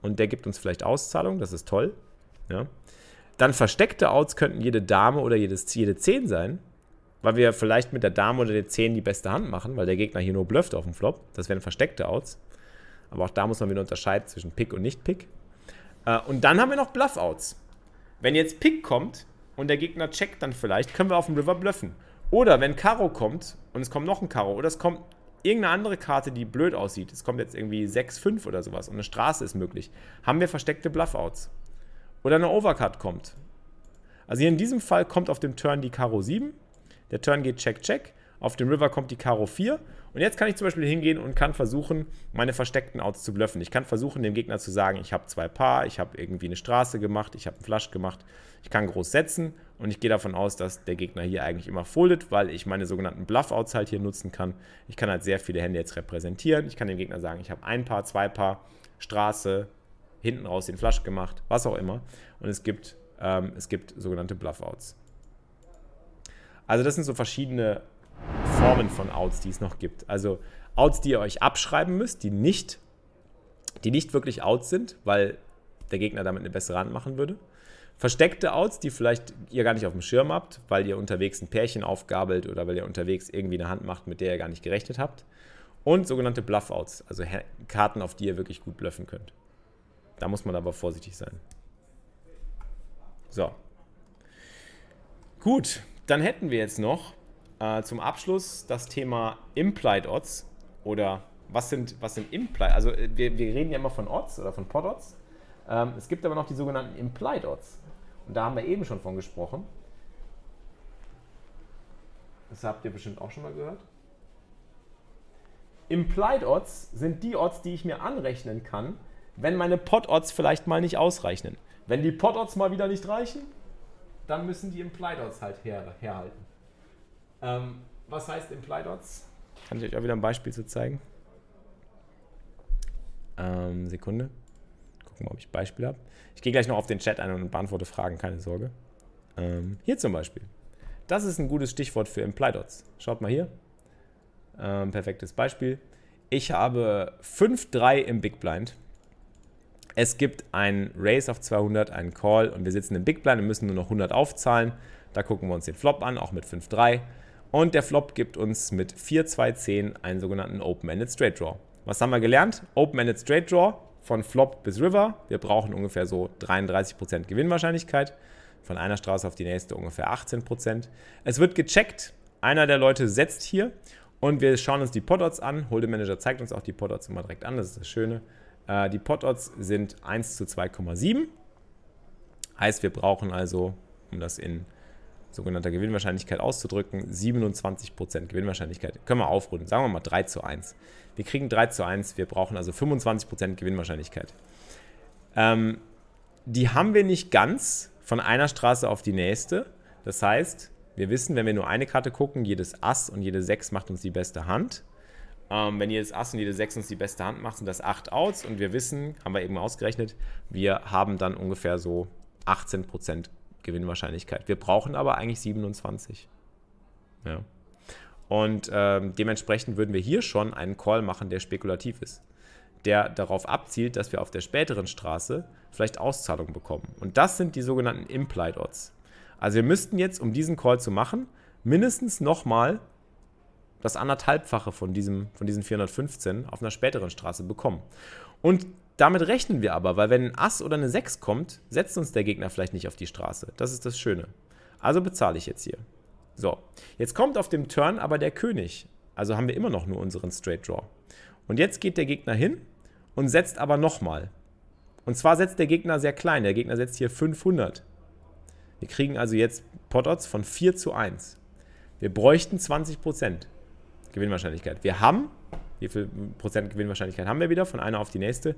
und der gibt uns vielleicht Auszahlung. Das ist toll. Ja. Dann versteckte Outs könnten jede Dame oder jedes, jede 10 sein, weil wir vielleicht mit der Dame oder der 10 die beste Hand machen, weil der Gegner hier nur blufft auf dem Flop. Das wären versteckte Outs. Aber auch da muss man wieder unterscheiden zwischen Pick und Nicht-Pick. Äh, und dann haben wir noch Bluff-Outs. Wenn jetzt Pick kommt und der Gegner checkt dann vielleicht, können wir auf dem River bluffen. Oder wenn Karo kommt und es kommt noch ein Karo oder es kommt irgendeine andere Karte, die blöd aussieht, es kommt jetzt irgendwie 6-5 oder sowas und eine Straße ist möglich, haben wir versteckte Bluffouts. Oder eine Overcut kommt. Also hier in diesem Fall kommt auf dem Turn die Karo 7, der Turn geht Check, Check, auf dem River kommt die Karo 4 und jetzt kann ich zum Beispiel hingehen und kann versuchen, meine versteckten Outs zu bluffen. Ich kann versuchen, dem Gegner zu sagen, ich habe zwei Paar, ich habe irgendwie eine Straße gemacht, ich habe einen Flush gemacht, ich kann groß setzen und ich gehe davon aus, dass der Gegner hier eigentlich immer foldet, weil ich meine sogenannten Bluff-Outs halt hier nutzen kann. Ich kann halt sehr viele Hände jetzt repräsentieren. Ich kann dem Gegner sagen, ich habe ein Paar, zwei Paar, Straße, hinten raus den Flush gemacht, was auch immer. Und es gibt, ähm, es gibt sogenannte Bluff-Outs. Also das sind so verschiedene Formen von Outs, die es noch gibt. Also Outs, die ihr euch abschreiben müsst, die nicht, die nicht wirklich Outs sind, weil der Gegner damit eine bessere Hand machen würde. Versteckte Outs, die vielleicht ihr gar nicht auf dem Schirm habt, weil ihr unterwegs ein Pärchen aufgabelt oder weil ihr unterwegs irgendwie eine Hand macht, mit der ihr gar nicht gerechnet habt. Und sogenannte Bluff-Outs, also Karten, auf die ihr wirklich gut bluffen könnt. Da muss man aber vorsichtig sein. So. Gut, dann hätten wir jetzt noch äh, zum Abschluss das Thema Implied Odds oder was sind, was sind Implied? Also äh, wir, wir reden ja immer von Odds oder von Pod Odds. Ähm, es gibt aber noch die sogenannten Implied Odds. Und da haben wir eben schon von gesprochen. Das habt ihr bestimmt auch schon mal gehört. Implied Odds sind die Odds, die ich mir anrechnen kann, wenn meine Pot Odds vielleicht mal nicht ausreichen. Wenn die Pot Odds mal wieder nicht reichen, dann müssen die Implied Odds halt her, herhalten. Ähm, was heißt Implied Odds? Kann ich euch auch wieder ein Beispiel zu zeigen. Ähm, Sekunde. Gucken wir, ob ich Beispiel habe. Ich gehe gleich noch auf den Chat ein und beantworte Fragen, keine Sorge. Ähm, hier zum Beispiel. Das ist ein gutes Stichwort für Implied Odds. Schaut mal hier. Ähm, perfektes Beispiel. Ich habe 5-3 im Big Blind. Es gibt ein Race auf 200, einen Call und wir sitzen im Big Blind und müssen nur noch 100 aufzahlen. Da gucken wir uns den Flop an, auch mit 5-3. Und der Flop gibt uns mit 4-2-10 einen sogenannten Open-Ended Straight Draw. Was haben wir gelernt? Open-Ended Straight Draw von Flop bis River. Wir brauchen ungefähr so 33% Gewinnwahrscheinlichkeit. Von einer Straße auf die nächste ungefähr 18%. Es wird gecheckt. Einer der Leute setzt hier und wir schauen uns die Pododds an. Hold'em Manager zeigt uns auch die Pododds immer direkt an. Das ist das Schöne. Äh, die Pododds sind 1 zu 2,7. Heißt, wir brauchen also, um das in sogenannter Gewinnwahrscheinlichkeit auszudrücken, 27% Gewinnwahrscheinlichkeit. Können wir aufrunden, sagen wir mal 3 zu 1. Wir kriegen 3 zu 1, wir brauchen also 25% Gewinnwahrscheinlichkeit. Ähm, die haben wir nicht ganz von einer Straße auf die nächste. Das heißt, wir wissen, wenn wir nur eine Karte gucken, jedes Ass und jede 6 macht uns die beste Hand. Ähm, wenn jedes Ass und jede 6 uns die beste Hand macht, sind das 8 Outs und wir wissen, haben wir eben ausgerechnet, wir haben dann ungefähr so 18% Gewinnwahrscheinlichkeit. Wir brauchen aber eigentlich 27. Ja. Und ähm, dementsprechend würden wir hier schon einen Call machen, der spekulativ ist. Der darauf abzielt, dass wir auf der späteren Straße vielleicht Auszahlungen bekommen. Und das sind die sogenannten Implied Odds. Also wir müssten jetzt, um diesen Call zu machen, mindestens nochmal das anderthalbfache von, diesem, von diesen 415 auf einer späteren Straße bekommen. Und damit rechnen wir aber, weil wenn ein Ass oder eine 6 kommt, setzt uns der Gegner vielleicht nicht auf die Straße. Das ist das Schöne. Also bezahle ich jetzt hier. So, jetzt kommt auf dem Turn aber der König. Also haben wir immer noch nur unseren Straight Draw. Und jetzt geht der Gegner hin und setzt aber nochmal. Und zwar setzt der Gegner sehr klein. Der Gegner setzt hier 500. Wir kriegen also jetzt Potodds von 4 zu 1. Wir bräuchten 20% Gewinnwahrscheinlichkeit. Wir haben wie viel Prozent Gewinnwahrscheinlichkeit haben wir wieder von einer auf die nächste?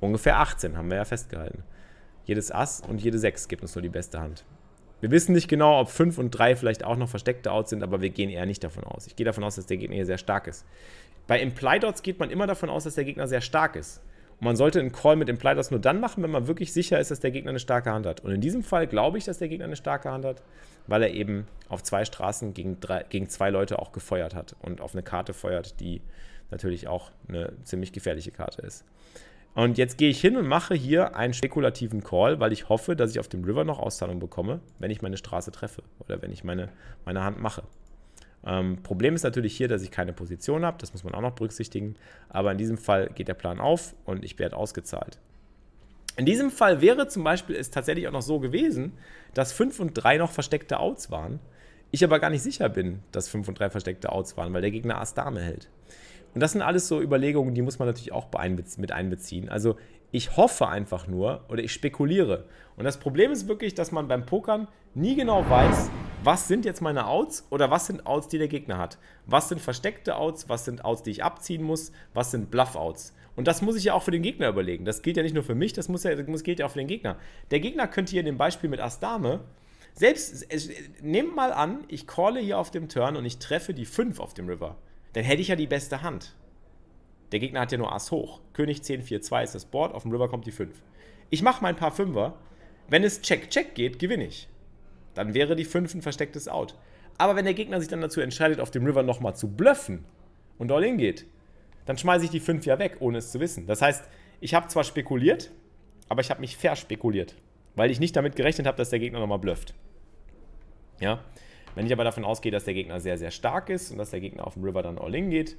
Ungefähr 18 haben wir ja festgehalten. Jedes Ass und jede 6 gibt uns nur die beste Hand. Wir wissen nicht genau, ob 5 und 3 vielleicht auch noch versteckte Outs sind, aber wir gehen eher nicht davon aus. Ich gehe davon aus, dass der Gegner hier sehr stark ist. Bei Implied Odds geht man immer davon aus, dass der Gegner sehr stark ist. Und man sollte einen Call mit Implied Odds nur dann machen, wenn man wirklich sicher ist, dass der Gegner eine starke Hand hat. Und in diesem Fall glaube ich, dass der Gegner eine starke Hand hat, weil er eben auf zwei Straßen gegen, drei, gegen zwei Leute auch gefeuert hat und auf eine Karte feuert, die natürlich auch eine ziemlich gefährliche Karte ist. Und jetzt gehe ich hin und mache hier einen spekulativen Call, weil ich hoffe, dass ich auf dem River noch Auszahlung bekomme, wenn ich meine Straße treffe oder wenn ich meine, meine Hand mache. Ähm, Problem ist natürlich hier, dass ich keine Position habe, das muss man auch noch berücksichtigen, aber in diesem Fall geht der Plan auf und ich werde ausgezahlt. In diesem Fall wäre zum Beispiel es tatsächlich auch noch so gewesen, dass 5 und 3 noch versteckte Outs waren Ich aber gar nicht sicher bin, dass 5 und 3 versteckte Outs waren, weil der Gegner Ass Dame hält. Und das sind alles so Überlegungen, die muss man natürlich auch mit einbeziehen. Also ich hoffe einfach nur oder ich spekuliere. Und das Problem ist wirklich, dass man beim Pokern nie genau weiß, was sind jetzt meine Outs oder was sind Outs, die der Gegner hat. Was sind versteckte Outs, was sind Outs, die ich abziehen muss, was sind Bluff-Outs. Und das muss ich ja auch für den Gegner überlegen. Das gilt ja nicht nur für mich, das, muss ja, das gilt ja auch für den Gegner. Der Gegner könnte hier in dem Beispiel mit Ass Dame, selbst, nehmt mal an, ich calle hier auf dem Turn und ich treffe die 5 auf dem River. Dann hätte ich ja die beste Hand. Der Gegner hat ja nur Ass hoch. König 10, 4, 2 ist das Board, auf dem River kommt die 5. Ich mache mein paar Fünfer. Wenn es Check-Check geht, gewinne ich. Dann wäre die 5 ein verstecktes Out. Aber wenn der Gegner sich dann dazu entscheidet, auf dem River nochmal zu bluffen und all-in geht, dann schmeiße ich die 5 ja weg, ohne es zu wissen. Das heißt, ich habe zwar spekuliert, aber ich habe mich verspekuliert, weil ich nicht damit gerechnet habe, dass der Gegner nochmal blufft. Ja? Wenn ich aber davon ausgehe, dass der Gegner sehr, sehr stark ist und dass der Gegner auf dem River dann all-in geht,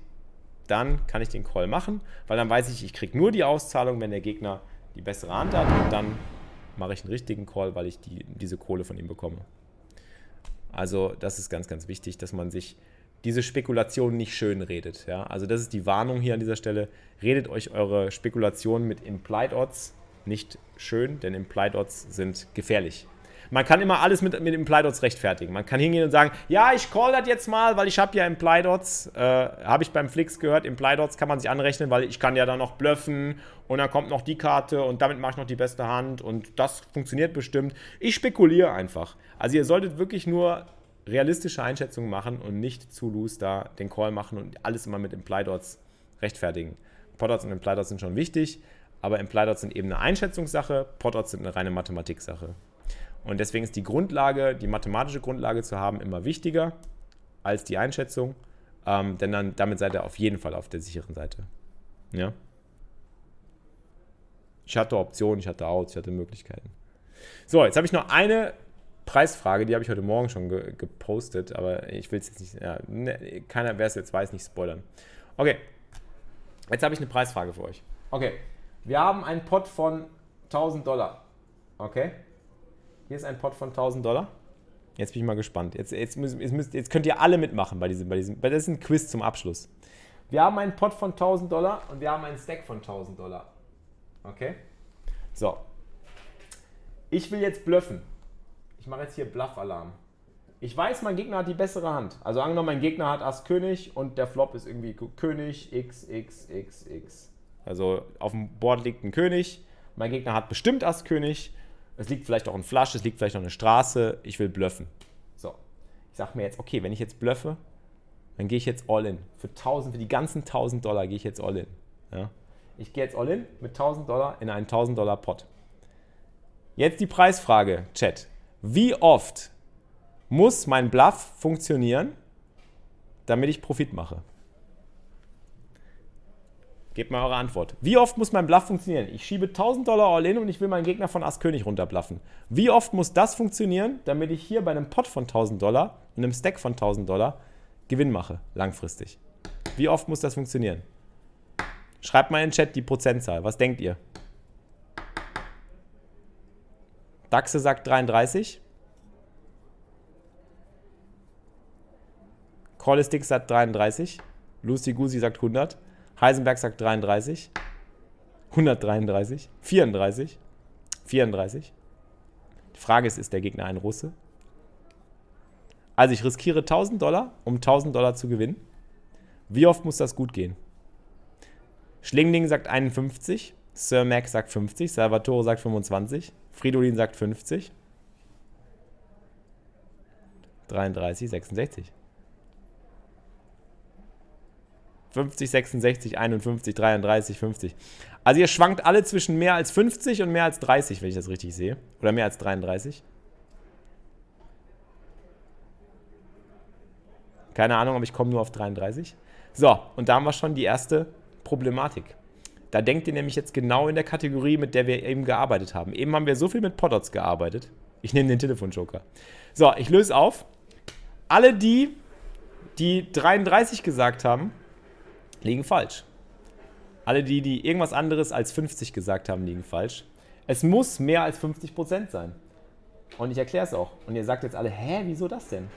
dann kann ich den Call machen, weil dann weiß ich, ich kriege nur die Auszahlung, wenn der Gegner die bessere Hand hat und dann mache ich einen richtigen Call, weil ich die, diese Kohle von ihm bekomme. Also das ist ganz, ganz wichtig, dass man sich diese Spekulation nicht schön redet. Ja? Also das ist die Warnung hier an dieser Stelle. Redet euch eure Spekulationen mit Implied Odds nicht schön, denn Implied Odds sind gefährlich. Man kann immer alles mit, mit Implied Odds rechtfertigen. Man kann hingehen und sagen, ja, ich call das jetzt mal, weil ich habe ja Implied Odds, äh, habe ich beim Flix gehört, Implied Odds kann man sich anrechnen, weil ich kann ja dann noch bluffen und dann kommt noch die Karte und damit mache ich noch die beste Hand und das funktioniert bestimmt. Ich spekuliere einfach. Also ihr solltet wirklich nur realistische Einschätzungen machen und nicht zu loose da den Call machen und alles immer mit Implied Odds rechtfertigen. Pot Odds und Implied Odds sind schon wichtig, aber Implied Odds sind eben eine Einschätzungssache, Pot Odds sind eine reine Mathematiksache. Und deswegen ist die Grundlage, die mathematische Grundlage zu haben, immer wichtiger als die Einschätzung. Ähm, denn dann, damit seid ihr auf jeden Fall auf der sicheren Seite. Ja? Ich hatte Optionen, ich hatte Outs, ich hatte Möglichkeiten. So, jetzt habe ich noch eine Preisfrage, die habe ich heute Morgen schon ge gepostet, aber ich will es jetzt nicht, ja, ne, keiner, wer es jetzt weiß, nicht spoilern. Okay, jetzt habe ich eine Preisfrage für euch. Okay, wir haben einen Pot von 1000 Dollar. Okay, hier ist ein Pot von 1000 Dollar. Jetzt bin ich mal gespannt. Jetzt, jetzt, müsst, jetzt, müsst, jetzt könnt ihr alle mitmachen bei diesem, bei diesem. Das ist ein Quiz zum Abschluss. Wir haben einen Pot von 1000 Dollar und wir haben einen Stack von 1000 Dollar. Okay? So. Ich will jetzt bluffen. Ich mache jetzt hier Bluff-Alarm. Ich weiß, mein Gegner hat die bessere Hand. Also angenommen, mein Gegner hat Ass König und der Flop ist irgendwie König X, X, X, X. Also auf dem Board liegt ein König. Mein Gegner hat bestimmt Ass König es liegt vielleicht auch ein Flasch, es liegt vielleicht auch eine Straße, ich will bluffen. So, ich sage mir jetzt, okay, wenn ich jetzt bluffe, dann gehe ich jetzt all in. Für, 1000, für die ganzen 1000 Dollar gehe ich jetzt all in. Ja? Ich gehe jetzt all in mit 1000 Dollar in einen 1000 Dollar Pot. Jetzt die Preisfrage, Chat. Wie oft muss mein Bluff funktionieren, damit ich Profit mache? Gebt mal eure Antwort. Wie oft muss mein Bluff funktionieren? Ich schiebe 1000 Dollar all in und ich will meinen Gegner von Ass König runterbluffen. Wie oft muss das funktionieren, damit ich hier bei einem Pot von 1000 Dollar und einem Stack von 1000 Dollar Gewinn mache, langfristig? Wie oft muss das funktionieren? Schreibt mal in den Chat die Prozentzahl. Was denkt ihr? Daxe sagt 33. Corlistick sagt 33. Lucy Goosey sagt 100. Heisenberg sagt 33. 133. 34. 34. Die Frage ist, ist der Gegner ein Russe? Also ich riskiere 1000 Dollar, um 1000 Dollar zu gewinnen. Wie oft muss das gut gehen? Schlingling sagt 51, Sir Mac sagt 50, Salvatore sagt 25, Fridolin sagt 50, 33, 66. 50, 66, 51, 33, 50. Also ihr schwankt alle zwischen mehr als 50 und mehr als 30, wenn ich das richtig sehe. Oder mehr als 33. Keine Ahnung, aber ich komme nur auf 33. So, und da haben wir schon die erste Problematik. Da denkt ihr nämlich jetzt genau in der Kategorie, mit der wir eben gearbeitet haben. Eben haben wir so viel mit Podots gearbeitet. Ich nehme den Telefonjoker. So, ich löse auf. Alle die, die 33 gesagt haben, liegen falsch. Alle die, die irgendwas anderes als 50 gesagt haben, liegen falsch. Es muss mehr als 50% sein. Und ich erkläre es auch. Und ihr sagt jetzt alle, hä, wieso das denn?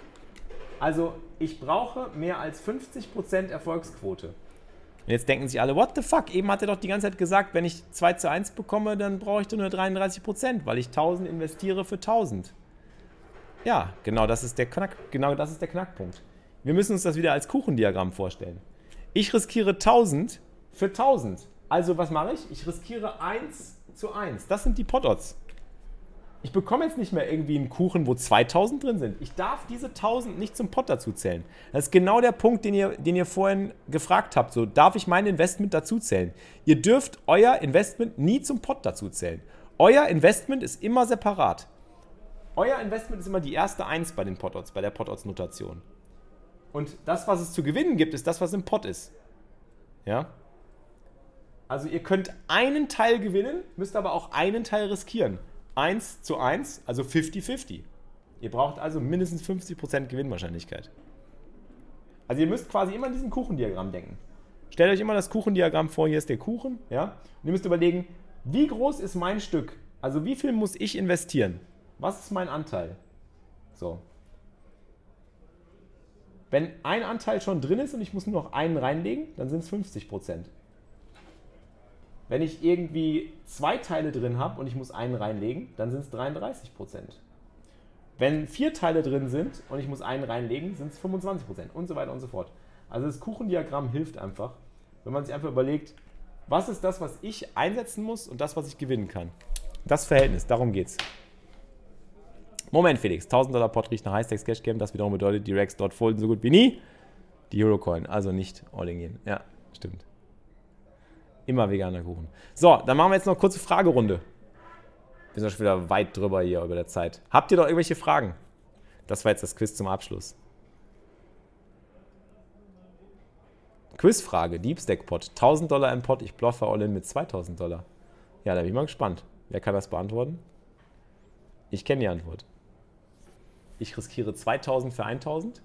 Also ich brauche mehr als 50% Erfolgsquote. Und jetzt denken sich alle, what the fuck? Eben hat er doch die ganze Zeit gesagt, wenn ich 2 zu 1 bekomme, dann brauche ich nur 33%, weil ich 1000 investiere für 1000. Ja, genau das ist der Knack, genau das ist der Knackpunkt. Wir müssen uns das wieder als Kuchendiagramm vorstellen. Ich riskiere 1000 für 1000. Also was mache ich? Ich riskiere 1 zu 1. Das sind die Potodds. Ich bekomme jetzt nicht mehr irgendwie einen Kuchen, wo 2000 drin sind. Ich darf diese 1000 nicht zum Pot dazu zählen. Das ist genau der Punkt, den ihr, den ihr vorhin gefragt habt. So, darf ich mein Investment dazu zählen? Ihr dürft euer Investment nie zum Pot dazu zählen. Euer Investment ist immer separat. Euer Investment ist immer die erste Eins bei den Potodds, bei der Potodds-Notation. Und das, was es zu gewinnen gibt, ist das, was im Pot ist. Ja? Also ihr könnt einen Teil gewinnen, müsst aber auch einen Teil riskieren. 1 zu 1, also 50-50. Ihr braucht also mindestens 50% Gewinnwahrscheinlichkeit. Also ihr müsst quasi immer in diesem Kuchendiagramm denken. Stellt euch immer das Kuchendiagramm vor, hier ist der Kuchen, ja? Und ihr müsst überlegen, wie groß ist mein Stück? Also wie viel muss ich investieren? Was ist mein Anteil? So. Wenn ein Anteil schon drin ist und ich muss nur noch einen reinlegen, dann sind es 50% wenn ich irgendwie zwei Teile drin habe und ich muss einen reinlegen, dann sind es 33 Prozent. Wenn vier Teile drin sind und ich muss einen reinlegen, sind es 25 Prozent und so weiter und so fort. Also das Kuchendiagramm hilft einfach, wenn man sich einfach überlegt, was ist das, was ich einsetzen muss und das, was ich gewinnen kann. Das Verhältnis, darum geht's. Moment, Felix. 1000 Dollar Pot riecht nach High-Stakes Cash Game. Das wiederum bedeutet, die Rex dort folgen so gut wie nie. Die Eurocoin, also nicht All-In gehen. Ja, stimmt. Immer veganer Kuchen. So, dann machen wir jetzt noch eine kurze Fragerunde. Wir sind schon wieder weit drüber hier über der Zeit. Habt ihr doch irgendwelche Fragen? Das war jetzt das Quiz zum Abschluss. Quizfrage, Deep Stack Pot. 1000 Dollar im Pot, ich bluffe All-In mit 2000 Dollar. Ja, da bin ich mal gespannt. Wer kann das beantworten? Ich kenne die Antwort. Ich riskiere 2000 für 1000.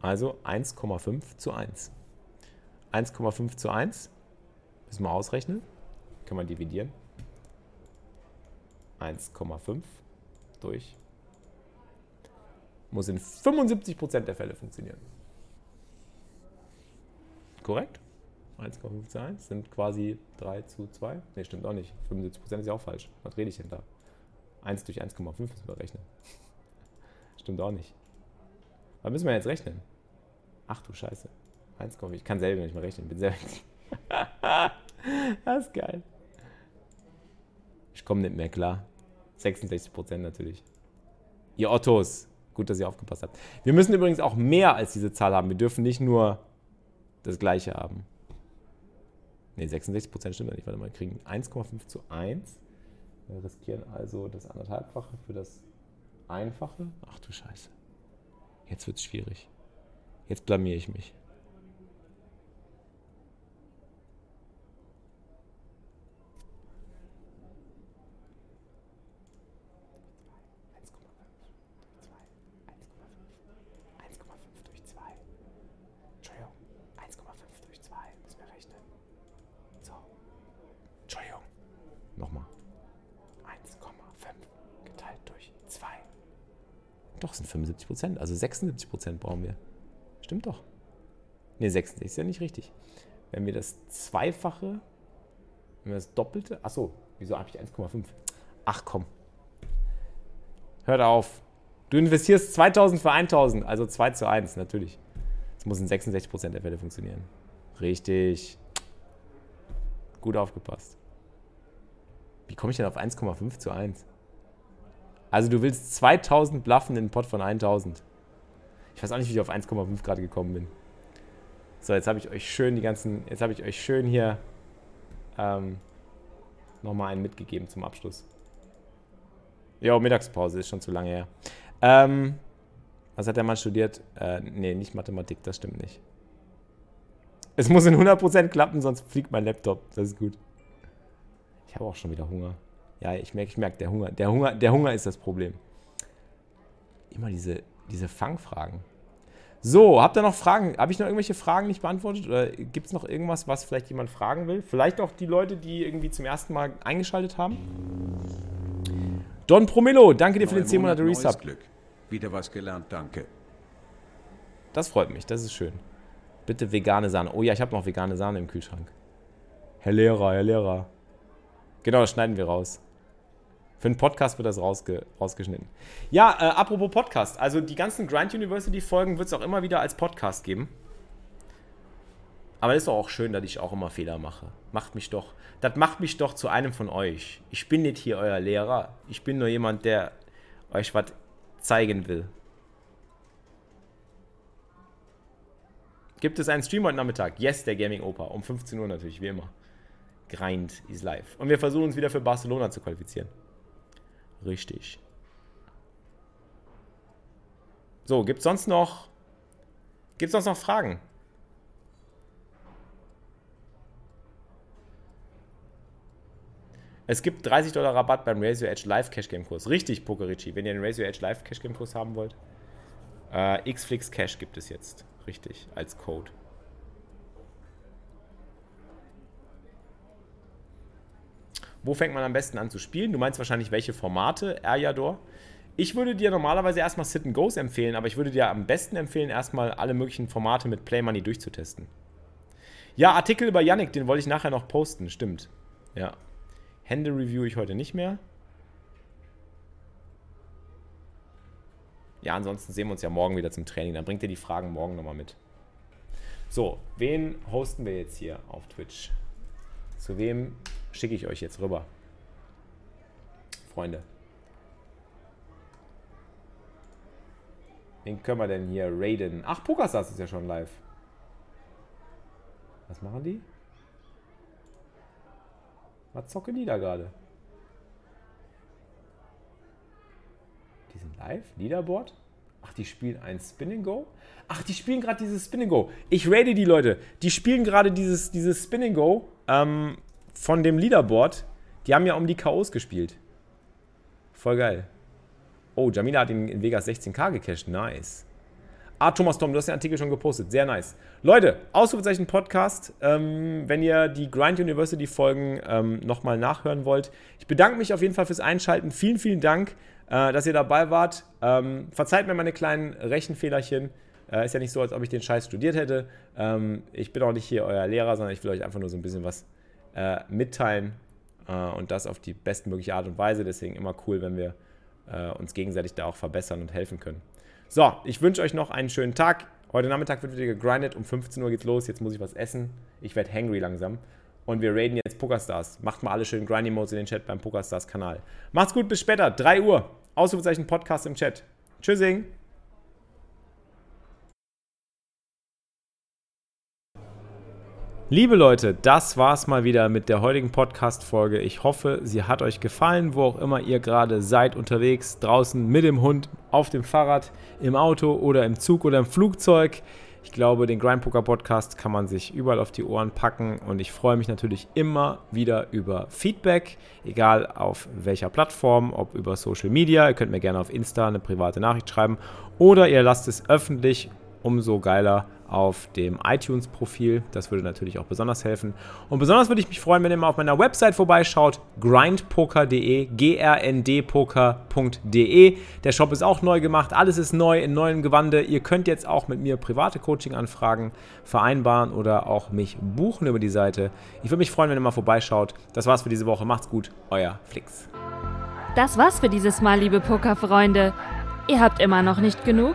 Also 1,5 zu 1. 1,5 zu 1 Müssen wir ausrechnen. Kann man dividieren. 1,5 durch. Muss in 75% der Fälle funktionieren. Korrekt? 1,5 zu 1 sind quasi 3 zu 2. Ne, stimmt auch nicht. 75% ist ja auch falsch. Was rede ich denn da? 1 durch 1,5 müssen wir rechnen. Stimmt auch nicht. Was müssen wir jetzt rechnen? Ach du Scheiße. 1,5. Ich kann selber nicht mehr rechnen. Bin selber. das ist geil. Ich komme nicht mehr klar. 66% natürlich. Ihr Ottos. Gut, dass ihr aufgepasst habt. Wir müssen übrigens auch mehr als diese Zahl haben. Wir dürfen nicht nur das gleiche haben. Ne, 66% stimmt ja nicht. Warte mal, wir kriegen 1,5 zu 1. Wir riskieren also das anderthalbfache für das Einfache. Ach du Scheiße. Jetzt wird es schwierig. Jetzt blamier ich mich. 75 Prozent. Also 76 Prozent brauchen wir. Stimmt doch. Ne, 66 ist ja nicht richtig. Wenn wir das Zweifache, wenn wir das Doppelte, achso, wieso habe ich 1,5? Ach komm. Hört auf. Du investierst 2000 für 1000, also 2 zu 1, natürlich. Das muss in 66 Prozent der Fälle funktionieren. Richtig. Gut aufgepasst. Wie komme ich denn auf 1,5 zu 1? Also du willst 2000 bluffen in einen Pot von 1000. Ich weiß auch nicht, wie ich auf 1,5 gerade gekommen bin. So, jetzt habe ich euch schön die ganzen, jetzt habe ich euch schön hier ähm, nochmal einen mitgegeben zum Abschluss. Ja, Mittagspause ist schon zu lange her. Ähm, was hat der Mann studiert? Äh, nee, nicht Mathematik, das stimmt nicht. Es muss in 100% klappen, sonst fliegt mein Laptop. Das ist gut. Ich habe auch schon wieder Hunger. Ja, ich merke, ich merke, der Hunger, der Hunger, der Hunger ist das Problem. Immer diese, diese Fangfragen. So, habt ihr noch Fragen? Habe ich noch irgendwelche Fragen nicht beantwortet? Oder gibt es noch irgendwas, was vielleicht jemand fragen will? Vielleicht auch die Leute, die irgendwie zum ersten Mal eingeschaltet haben? Don Promillo, danke dir für den 10 Monate Resub. Glück. Wieder was gelernt, danke. Das freut mich, das ist schön. Bitte vegane Sahne. Oh ja, ich habe noch vegane Sahne im Kühlschrank. Herr Lehrer, Herr Lehrer. Genau, das schneiden wir raus. Für einen Podcast wird das rausge rausgeschnitten. Ja, äh, apropos Podcast. Also die ganzen Grind University Folgen wird es auch immer wieder als Podcast geben. Aber es ist doch auch schön, dass ich auch immer Fehler mache. Macht mich doch, das macht mich doch zu einem von euch. Ich bin nicht hier euer Lehrer. Ich bin nur jemand, der euch was zeigen will. Gibt es einen Stream heute Nachmittag? Yes, der Gaming Opa. Um 15 Uhr natürlich, wie immer. Grind is live. Und wir versuchen uns wieder für Barcelona zu qualifizieren. Richtig. So, gibt es sonst noch. Gibt es sonst noch Fragen? Es gibt 30 Dollar Rabatt beim Your Edge Live Cash Game Kurs. Richtig, Pokerici. Wenn ihr den Your Edge Live Cash Game Kurs haben wollt. Äh, Xflix Cash gibt es jetzt. Richtig, als Code. Wo fängt man am besten an zu spielen? Du meinst wahrscheinlich, welche Formate, Erjador? Ich würde dir normalerweise erstmal Sit and Goes empfehlen, aber ich würde dir am besten empfehlen, erstmal alle möglichen Formate mit Play Money durchzutesten. Ja, Artikel über Yannick, den wollte ich nachher noch posten, stimmt. Ja. Hände review ich heute nicht mehr. Ja, ansonsten sehen wir uns ja morgen wieder zum Training. Dann bringt ihr die Fragen morgen nochmal mit. So, wen hosten wir jetzt hier auf Twitch? Zu wem schicke ich euch jetzt rüber? Freunde. Wen können wir denn hier raiden? Ach, Pokerstars ist ja schon live. Was machen die? Was zocken die da gerade? Die sind live? Leaderboard? Ach, die spielen ein Spin Go? Ach, die spielen gerade dieses Spin Go. Ich raide die Leute. Die spielen gerade dieses, dieses Spin Go ähm, von dem Leaderboard. Die haben ja um die K.O.s gespielt. Voll geil. Oh, Jamila hat in, in Vegas 16k gecasht. Nice. Ah, Thomas Tom, du hast den Artikel schon gepostet. Sehr nice. Leute, Ausrufezeichen Podcast. Ähm, wenn ihr die Grind University Folgen ähm, nochmal nachhören wollt. Ich bedanke mich auf jeden Fall fürs Einschalten. Vielen, vielen Dank, äh, dass ihr dabei wart. Ähm, verzeiht mir meine kleinen Rechenfehlerchen. Äh, ist ja nicht so, als ob ich den Scheiß studiert hätte. Ähm, ich bin auch nicht hier euer Lehrer, sondern ich will euch einfach nur so ein bisschen was äh, mitteilen. Äh, und das auf die bestmögliche Art und Weise. Deswegen immer cool, wenn wir äh, uns gegenseitig da auch verbessern und helfen können. So, ich wünsche euch noch einen schönen Tag. Heute Nachmittag wird wieder gegrindet. Um 15 Uhr geht's los. Jetzt muss ich was essen. Ich werde hangry langsam. Und wir raiden jetzt Pokerstars. Macht mal alle schön Grindy Modes in den Chat beim Pokerstars Kanal. Macht's gut, bis später. 3 Uhr. Ausrufezeichen Podcast im Chat. Tschüssing. Liebe Leute, das war's mal wieder mit der heutigen Podcast-Folge. Ich hoffe, sie hat euch gefallen, wo auch immer ihr gerade seid, unterwegs, draußen, mit dem Hund, auf dem Fahrrad, im Auto oder im Zug oder im Flugzeug. Ich glaube, den Grind Poker Podcast kann man sich überall auf die Ohren packen und ich freue mich natürlich immer wieder über Feedback, egal auf welcher Plattform, ob über Social Media. Ihr könnt mir gerne auf Insta eine private Nachricht schreiben oder ihr lasst es öffentlich, umso geiler auf dem iTunes-Profil. Das würde natürlich auch besonders helfen. Und besonders würde ich mich freuen, wenn ihr mal auf meiner Website vorbeischaut, grindpoker.de, grndpoker.de. Der Shop ist auch neu gemacht, alles ist neu in neuem Gewande. Ihr könnt jetzt auch mit mir private Coaching-Anfragen vereinbaren oder auch mich buchen über die Seite. Ich würde mich freuen, wenn ihr mal vorbeischaut. Das war's für diese Woche. Macht's gut, euer Flix. Das war's für dieses Mal, liebe Pokerfreunde. Ihr habt immer noch nicht genug?